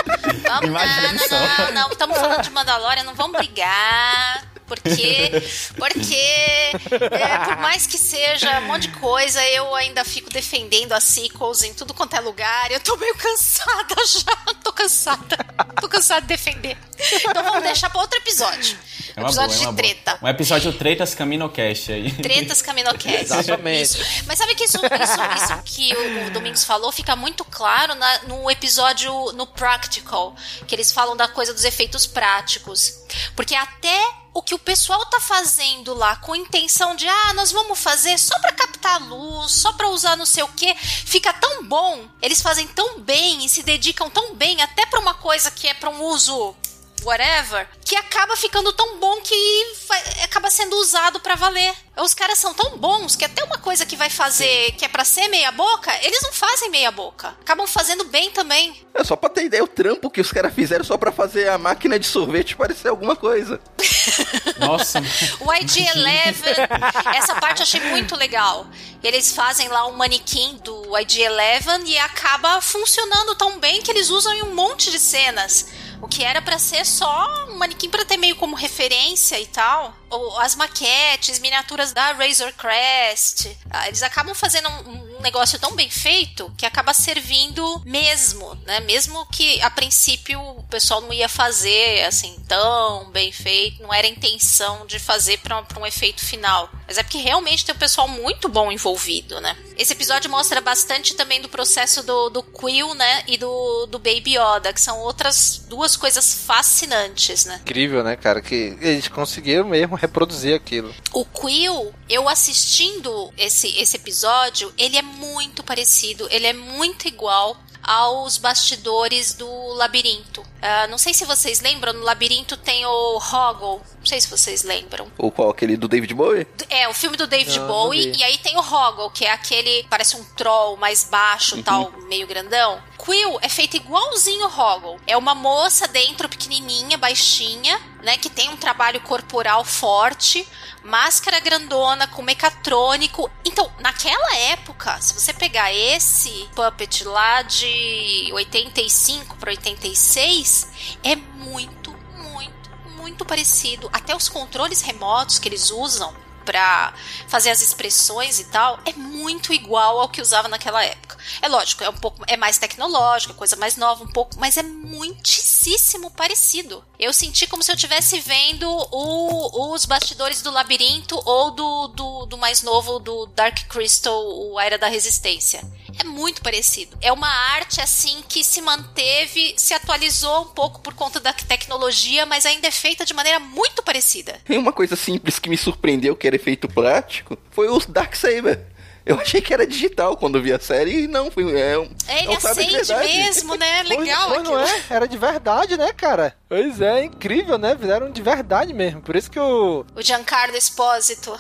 Vamos, Imagina não, não, não, não, estamos falando de Mandalorian, não vamos brigar. Porque, porque é, por mais que seja um monte de coisa, eu ainda fico defendendo as sequels em tudo quanto é lugar. Eu tô meio cansada já. Tô cansada. Tô cansada de defender. Então vamos deixar pra outro episódio. É uma episódio boa, é de boa. treta. Um episódio Tretas Caminocast aí. Tretas Caminocast. Exatamente. Isso. Mas sabe que isso, isso, isso que o, o Domingos falou fica muito claro na- no episódio no Practical, que eles falam da coisa dos efeitos práticos. Porque até o que o pessoal tá fazendo lá com intenção de ah, nós vamos fazer só pra captar luz, só pra usar não sei o que, fica tão bom. Eles fazem tão bem e se dedicam tão bem até pra uma coisa que é pra um uso whatever, que acaba ficando tão bom que vai- acaba sendo usado pra valer. Os caras são tão bons que até uma coisa que vai fazer, que é pra ser meia boca, eles não fazem meia boca. Acabam fazendo bem também. É só pra ter ideia o trampo que os caras fizeram só pra fazer a máquina de sorvete parecer alguma coisa. Nossa. O ID11, essa parte eu achei muito legal. Eles fazem lá um manequim do ID11 e acaba funcionando tão bem que eles usam em um monte de cenas. O que era pra ser só um manequim pra ter meio como referência e tal. Ou as maquetes, miniaturas da Razor Crest. Ah, Eles acabam fazendo um, um negócio tão bem feito que acaba servindo mesmo, né? Mesmo que a princípio o pessoal não ia fazer assim tão bem feito, não era a intenção de fazer pra um efeito final. Mas é porque realmente tem um pessoal muito bom envolvido, né? Esse episódio mostra bastante também do processo do, do Quill, né? E do, do Baby Yoda, que são outras duas coisas fascinantes, né? Incrível, né, cara? Que eles conseguiram mesmo reproduzir aquilo. O Quill, eu assistindo esse, esse episódio, ele é muito parecido, ele é muito igual aos bastidores do labirinto. Ah, não sei se vocês lembram, no labirinto tem o Hoggle. Não sei se vocês lembram. Ou qual? Aquele do David Bowie? É, o filme do David Não, não Bowie, vi. e aí tem o Hoggle, que é aquele, parece um troll mais baixo, Uhum. tal, meio grandão. Quill é feito igualzinho o Hoggle. É uma moça dentro, pequenininha, baixinha, né, que tem um trabalho corporal forte, máscara grandona, com mecatrônico. Então, naquela época, se você pegar esse puppet lá de 85 para 86, é muito, muito, muito parecido. Até os controles remotos que eles usam pra fazer as expressões e tal é muito igual ao que usava naquela época. É lógico, é um pouco é mais tecnológico, é coisa mais nova um pouco, mas é muitíssimo parecido. Eu senti como se eu estivesse vendo o- os bastidores do labirinto ou do, do, do mais novo do Dark Crystal, o Era da Resistência. É muito parecido. É uma arte assim que se manteve, se atualizou um pouco por conta da tecnologia, mas ainda é feita de maneira muito parecida. Tem uma coisa simples que me surpreendeu, que era efeito prático, foi o Darksaber. Eu achei que era digital quando vi a série e não, foi, é um, É, Ele acende mesmo, né? Pois- Legal pois não aquilo. é? Era de verdade, né, cara? Pois é, incrível, né? Fizeram de verdade mesmo. Por isso que o, O Giancarlo Espósito.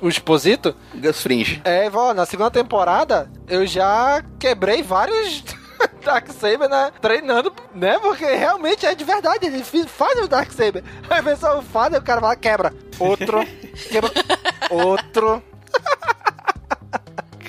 o Exposito. Gus Fringe. É, ó, na segunda temporada eu já quebrei vários. Darksaber, né? Treinando, né? Porque realmente é de verdade. Ele faz o Darksaber. Aí o pessoal faz, aí o cara vai lá, quebra. Outro. quebra. Outro.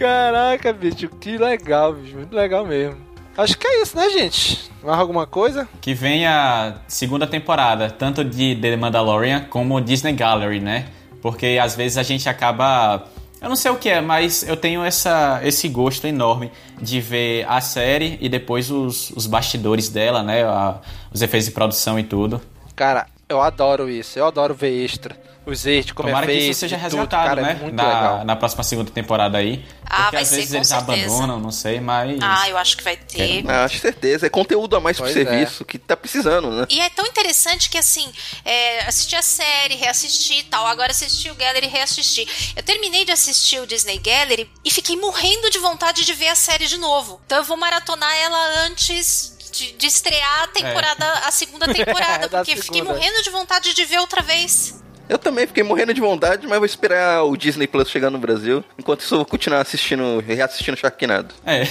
Caraca, bicho, que legal, bicho. Muito legal mesmo. Acho que é isso, né, gente? Mais alguma coisa? Que vem a segunda temporada, tanto de The Mandalorian como Disney Gallery, né? Porque às vezes a gente acaba. Eu não sei o que é, mas eu tenho essa, esse gosto enorme de ver a série e depois os, os bastidores dela, né? A, os efeitos de produção e tudo. Cara, eu adoro isso. Eu adoro ver extra os extras, como Tomara é feito. que isso seja tudo, resgatado, cara, né? É muito na, legal. na próxima segunda temporada aí. Ah, porque vai às ser, vezes eles certeza. abandonam, não sei, mas. Ah, eu acho que vai ter. Ah, acho certeza. É conteúdo a mais pro Pois serviço que tá precisando, né? E é tão interessante que, assim, é, assisti a série, reassisti e tal. Agora assisti o Gallery e reassisti. Eu terminei de assistir o Disney Gallery e fiquei morrendo de vontade de ver a série de novo. Então eu vou maratonar ela antes de, de estrear a temporada, a segunda temporada. Da porque fiquei segunda. morrendo de vontade de ver outra vez. Eu também fiquei morrendo de vontade, mas vou esperar o Disney Plus chegar no Brasil. Enquanto isso, eu vou continuar assistindo, reassistindo Sharknado. É.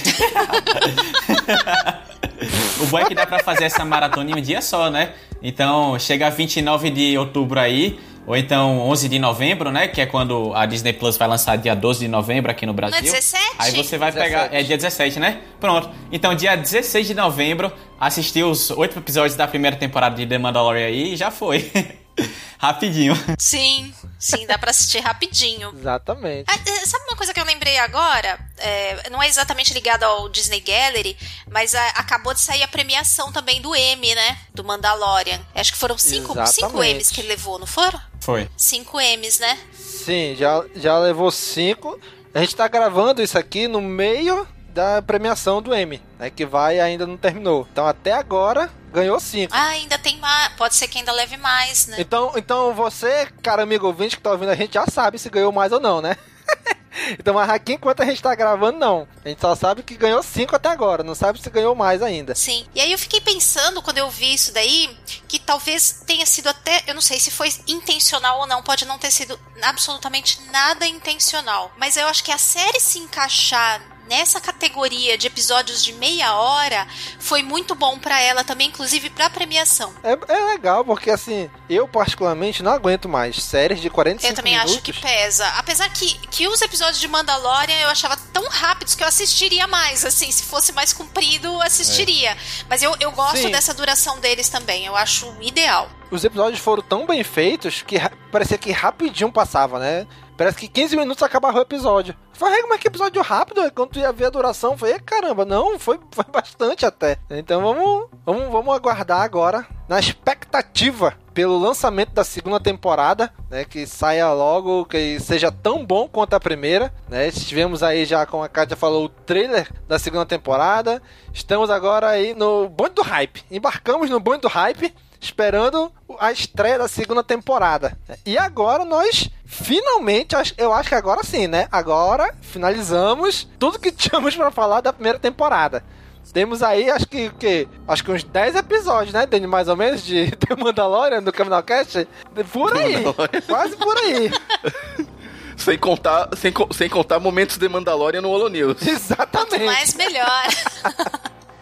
o bom é que dá pra fazer essa maratona em um dia só, né? Então, chega 29 de outubro aí, ou então 11 de novembro, né? Que é quando a Disney Plus vai lançar dia 12 de novembro aqui no Brasil. Não é 17? Aí você vai pegar. É dia 17, né? Pronto. Então, dia 16 de novembro, assistir os oito episódios da primeira temporada de The Mandalorian aí e já foi. Rapidinho. Sim, sim, dá pra assistir rapidinho. Exatamente. Ah, eh, sabe uma coisa que eu lembrei agora? É, não é exatamente ligado ao Disney Gallery, mas ah, acabou de sair a premiação também do M, né? Do Mandalorian. Acho que foram cinco, cinco. M's que ele levou, não foram? Foi. Cinco M's, né? Sim, já, já levou cinco. A gente tá gravando isso aqui no meio da premiação do M, né? Que vai ainda não terminou. Então até agora ganhou cinco. Ah, ainda tem mais. Pode ser que ainda leve mais, né? Então, então você, cara amigo ouvinte que tá ouvindo a gente, já sabe se ganhou mais ou não, né? então, mas aqui enquanto a gente tá gravando, não. A gente só sabe que ganhou cinco até agora, não sabe se ganhou mais ainda. Sim. E aí eu fiquei pensando, quando eu vi isso daí, que talvez tenha sido até. Eu não sei se foi intencional ou não, pode não ter sido absolutamente nada intencional. Mas eu acho que a série se encaixar nessa categoria de episódios de meia hora foi muito bom pra ela também, inclusive pra premiação. É, é legal, porque assim, eu particularmente não aguento mais séries de 45 Eu também minutos. acho que pesa. Apesar que, que os episódios de Mandalorian eu achava tão rápidos que eu assistiria mais. Assim, se fosse mais comprido, eu assistiria. Mas eu, eu gosto Sim. dessa duração deles também. Eu acho ideal. Os episódios foram tão bem feitos que parecia que rapidinho passava, né? Parece que 15 minutos acabava o episódio. Eu Falei, "Ei, como é que episódio rápido? Quando ia ver a duração, eu falei, "Ei, caramba, não, foi, foi bastante até. Então vamos, vamos, vamos aguardar agora, na expectativa pelo lançamento da segunda temporada, né? Que saia logo, que seja tão bom quanto a primeira, né? Tivemos aí já, como a Kátia falou, o trailer da segunda temporada. Estamos agora aí no bonde do hype. Embarcamos no bonde do hype esperando a estreia da segunda temporada. E agora nós finalmente, acho- eu acho que agora sim, né? Agora finalizamos tudo que tínhamos para falar da primeira temporada. Temos aí, acho que, que acho que uns 10 episódios, né, Dani, mais ou menos, de The Mandalorian do Caminalcast. Por aí, quase por aí. Sem contar, sem, sem contar momentos de Mandalorian no Holo News. Exatamente. Mais melhor.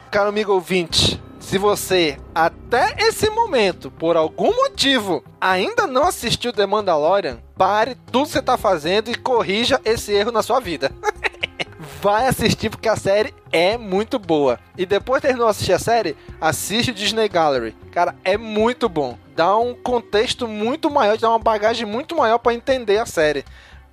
Caro amigo ouvinte, se você até esse momento, por algum motivo, ainda não assistiu The Mandalorian, pare tudo que você tá fazendo e corrija esse erro na sua vida. Vai assistir porque a série é muito boa. E depois de terminou assistir a série, assiste o Disney Gallery. Cara, é muito bom. Dá um contexto muito maior, dá uma bagagem muito maior pra entender a série,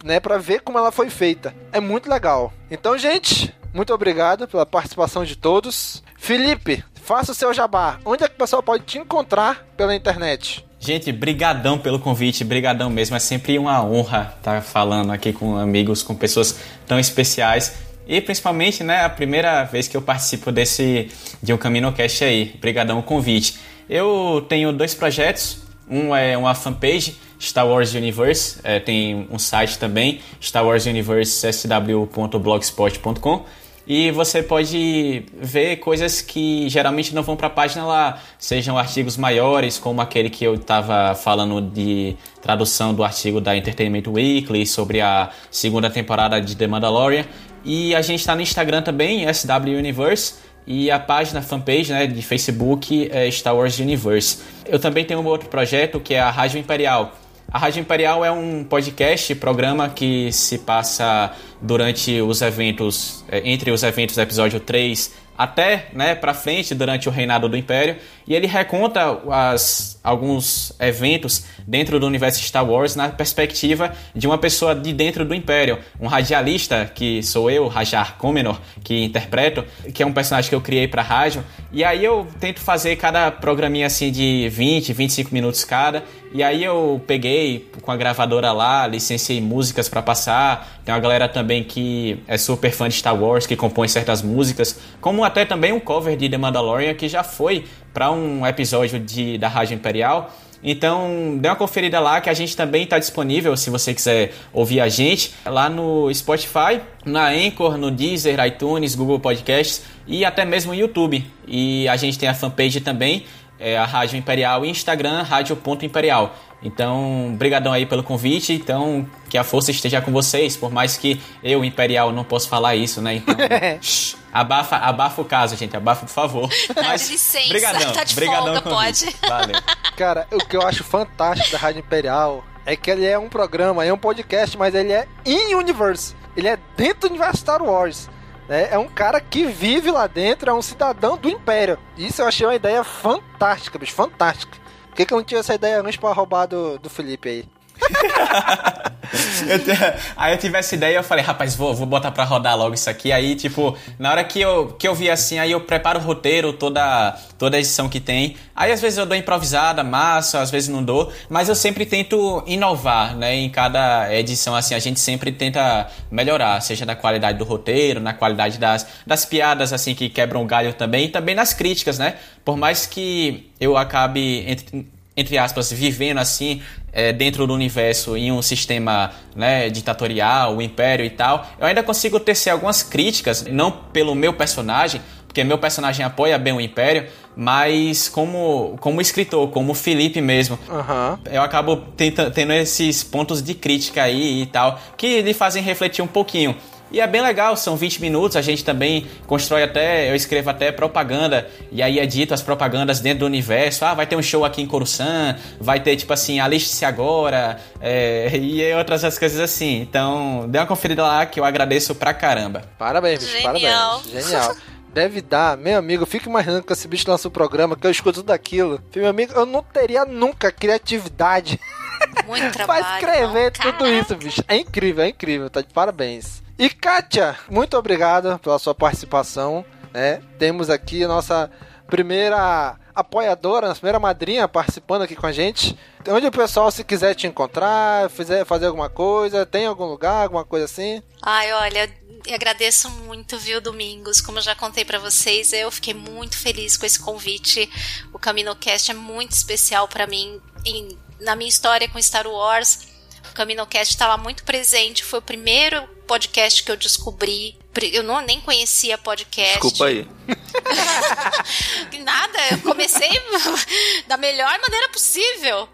né, Pra ver como ela foi feita. É muito legal. Então, gente, muito obrigado pela participação de todos. Felipe, faça o seu jabá. Onde é que o pessoal pode te encontrar pela internet? Gente, brigadão pelo convite, brigadão mesmo. É sempre uma honra estar falando aqui com amigos, com pessoas tão especiais. E principalmente, né, a primeira vez que eu participo desse de um CaminoCast aí. Brigadão o convite. Eu tenho dois projetos. Um é uma fanpage, Star Wars Universe. É, tem um site também, Star Wars Universe. E você pode ver coisas que geralmente não vão para a página lá, sejam artigos maiores, como aquele que eu estava falando de tradução do artigo da Entertainment Weekly sobre a segunda temporada de The Mandalorian. E a gente está no Instagram também, SW Universe, e a página fanpage né, de Facebook é Star Wars Universe. Eu também tenho um outro projeto que é a Rádio Imperial. A Rádio Imperial é um podcast, programa que se passa durante os eventos, é, entre os eventos do episódio 3 até né, para frente durante o reinado do Império. E ele reconta as, alguns eventos dentro do universo Star Wars na perspectiva de uma pessoa de dentro do Império, um radialista que sou eu, Rajar Comenor, que interpreto, que é um personagem que eu criei para rádio. E aí eu tento fazer cada programinha assim de 20, 25 minutos cada e aí eu peguei com a gravadora lá, licenciei músicas para passar. Tem uma galera também que é super fã de Star Wars, que compõe certas músicas, como até também um cover de The Mandalorian que já foi para um episódio de, da Rádio Imperial. Então, dê uma conferida lá que a gente também está disponível se você quiser ouvir a gente lá no Spotify, na Anchor, no Deezer, iTunes, Google Podcasts e até mesmo no YouTube. E a gente tem a fanpage também, é a Rádio Imperial e Instagram, rádio.imperial. Então, brigadão aí pelo convite. Então, que a força esteja com vocês, por mais que eu, Imperial, não possa falar isso, né? Então, shh, abafa, abafa o caso, gente. Abafa, por favor. Tá Mas, de licença, brigadão, tá de brigadão folga, pode. Valeu. Cara, o que eu acho fantástico da Rádio Imperial é que ele é um programa, é um podcast, mas ele é in-universe. Ele é dentro do universo Star Wars. Né? É um cara que vive lá dentro, é um cidadão do Império. Isso eu achei uma ideia fantástica, bicho, fantástica. Por que, que eu não tinha essa ideia antes pra roubar do, do Felipe aí? eu te... Aí eu tive essa ideia eu falei, rapaz, vou, vou botar pra rodar logo isso aqui. Aí, tipo, na hora que eu, que eu vi assim, aí eu preparo o roteiro, toda, toda a edição que tem. Aí às vezes eu dou improvisada, massa, às vezes não dou. Mas eu sempre tento inovar, né? Em cada edição, assim, a gente sempre tenta melhorar, seja na qualidade do roteiro, na qualidade das, das piadas, assim, que quebram o galho também, e também nas críticas, né? Por mais que eu acabe entre, aspas, vivendo assim, é, dentro do universo, em um sistema né, ditatorial, o império e tal, eu ainda consigo tecer algumas críticas, não pelo meu personagem, porque meu personagem apoia bem o império, mas como, como escritor, como Felipe mesmo, uhum. eu acabo tenta, tendo esses pontos de crítica aí e tal, que lhe fazem refletir um pouquinho. E é bem legal, são 20 minutos, a gente também constrói até, eu escrevo até propaganda, e aí edito as propagandas dentro do universo. Ah, vai ter um show aqui em Coruscant, vai ter tipo assim, aliste-se agora, é, e outras coisas assim. Então, dê uma conferida lá que eu agradeço pra caramba. Parabéns, bicho, Genial. parabéns. Genial. Deve dar, meu amigo, fico imaginando que esse bicho lança o programa, que eu escuto tudo aquilo. Meu amigo, eu não teria nunca criatividade. Muito trabalho. pra escrever não, tudo isso, bicho. É incrível, é incrível, tá de parabéns. E Kátia, muito obrigado pela sua participação. Né? Temos aqui a nossa primeira apoiadora, nossa primeira madrinha participando aqui com a gente. Onde o pessoal, se quiser te encontrar, fizer, fazer alguma coisa, tem algum lugar, alguma coisa assim? Ai, olha, agradeço muito, viu, Domingos? Como eu já contei para vocês, eu fiquei muito feliz com esse convite. O CaminoCast é muito especial para mim em, na minha história com Star Wars. O CaminoCast estava muito presente, foi o primeiro podcast que eu descobri. Eu não, nem conhecia podcast. Desculpa aí. Nada, eu comecei da melhor maneira possível.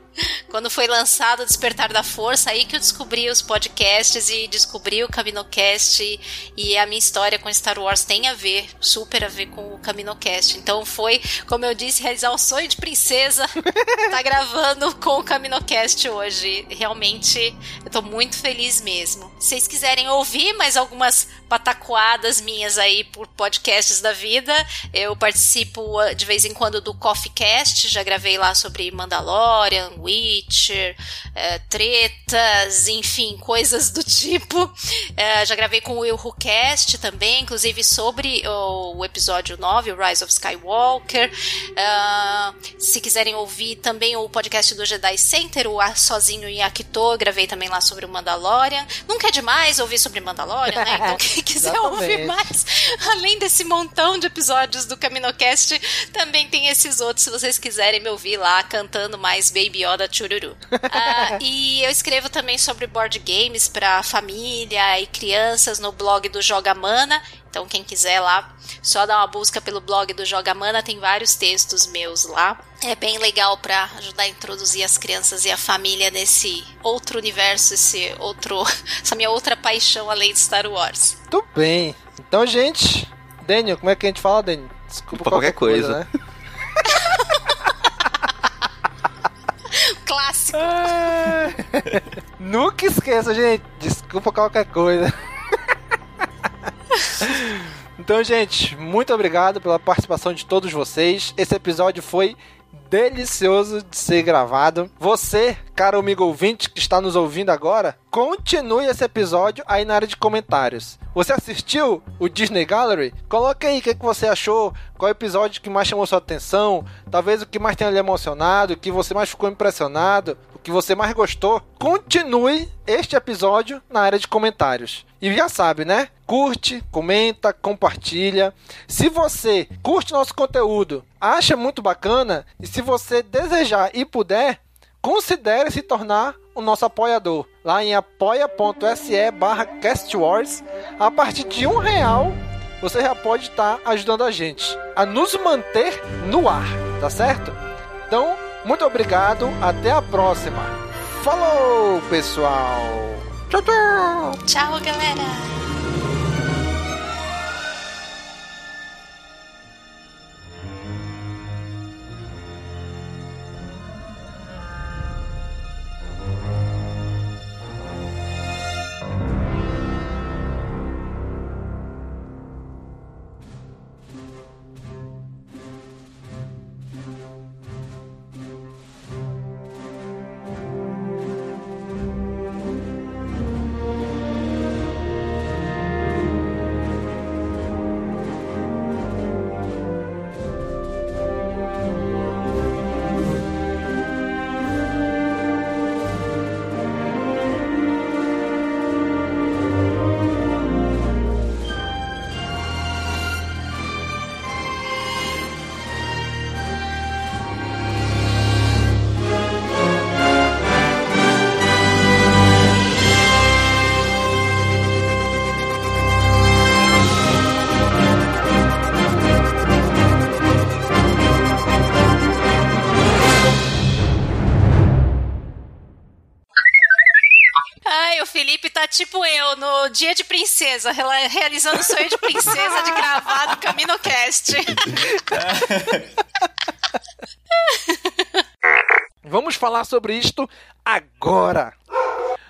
Quando foi lançado o Despertar da Força, aí que eu descobri os podcasts e descobri o CaminoCast e a minha história com Star Wars tem a ver, super a ver com o CaminoCast. Então foi, como eu disse, realizar o sonho de princesa, tá gravando com o CaminoCast hoje. Realmente, eu tô muito feliz mesmo. Se vocês quiserem ouvir mais algumas pataquadas minhas aí por podcasts da vida, eu participo ah, de vez em quando do CoffeeCast, já gravei lá sobre Mandalorian, Witcher, é, tretas, enfim, coisas do tipo. É, já gravei com o Will Cast também, inclusive sobre o, o, episódio 9, o Rise of Skywalker. É, se quiserem ouvir também o podcast do Jedi Center, o Sozinho em Akito, gravei também lá sobre o Mandalorian. Nunca é demais ouvir sobre Mandalorian, né? Então quem quiser ouvir mais, além desse montão de episódios do CaminoCast, também tem esses outros, se vocês quiserem me ouvir lá cantando mais Baby Yoda da Chururu. uh, e eu escrevo também sobre board games para família e crianças no blog do Joga Mana. Então, quem quiser lá, só dar uma busca pelo blog do Joga Mana, tem vários textos meus lá. É bem legal para ajudar a introduzir as crianças e a família nesse outro universo, esse outro, essa minha outra paixão além de Star Wars. Tudo bem. Então, gente, Daniel, como é que a gente fala, Daniel? Desculpa qualquer, qualquer coisa. coisa né? Clássico. Nunca esqueça, gente. Desculpa qualquer coisa. Então, gente, muito obrigado pela participação de todos vocês. Esse episódio foi delicioso de ser gravado. Você, caro amigo ouvinte que está nos ouvindo agora, continue esse episódio aí na área de comentários. Você assistiu o Disney Gallery? Coloque aí o que, que você achou, qual episódio que mais chamou sua atenção, talvez o que mais tenha lhe emocionado, o que você mais ficou impressionado, que você mais gostou. Continue este episódio na área de comentários. E já sabe, né? Curte, comenta, compartilha. Se você curte nosso conteúdo, acha muito bacana e se você desejar e puder, considere se tornar o nosso apoiador lá em apoia.se barra castwars a partir de um real você já pode estar ajudando a gente a nos manter no ar, tá certo? Então, muito obrigado, até a próxima. Falou, pessoal! Tchau, tchau! Tchau, galera! No dia de princesa, realizando o sonho de princesa de gravar no CaminoCast. Vamos falar sobre isto agora.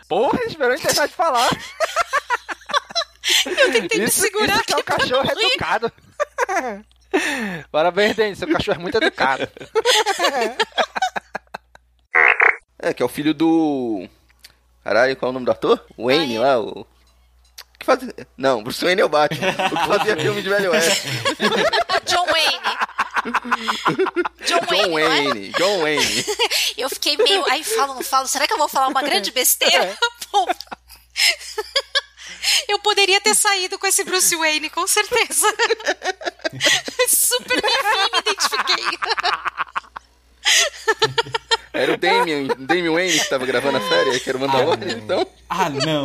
Porra, esperou terminar de falar. Eu tentei isso, me segurar isso que é o cachorro educado. Parabéns, Denis, seu cachorro é muito educado. É, que é o filho do Caralho, qual é o nome do ator? Wayne lá, o. Que faz... Não, Bruce Wayne é o Batman. o que fazia filme de Velho Oeste. John Wayne. John, John Wayne. É? Wayne. John Wayne. Eu fiquei meio. Ai, falo, não falo. Será que eu vou falar uma grande besteira? É. Eu poderia ter saído com esse Bruce Wayne, com certeza. Super me identifiquei. Era o Damian, Damian Wayne que estava gravando a série, que era o Mandalorian, ah, então. Ah, não.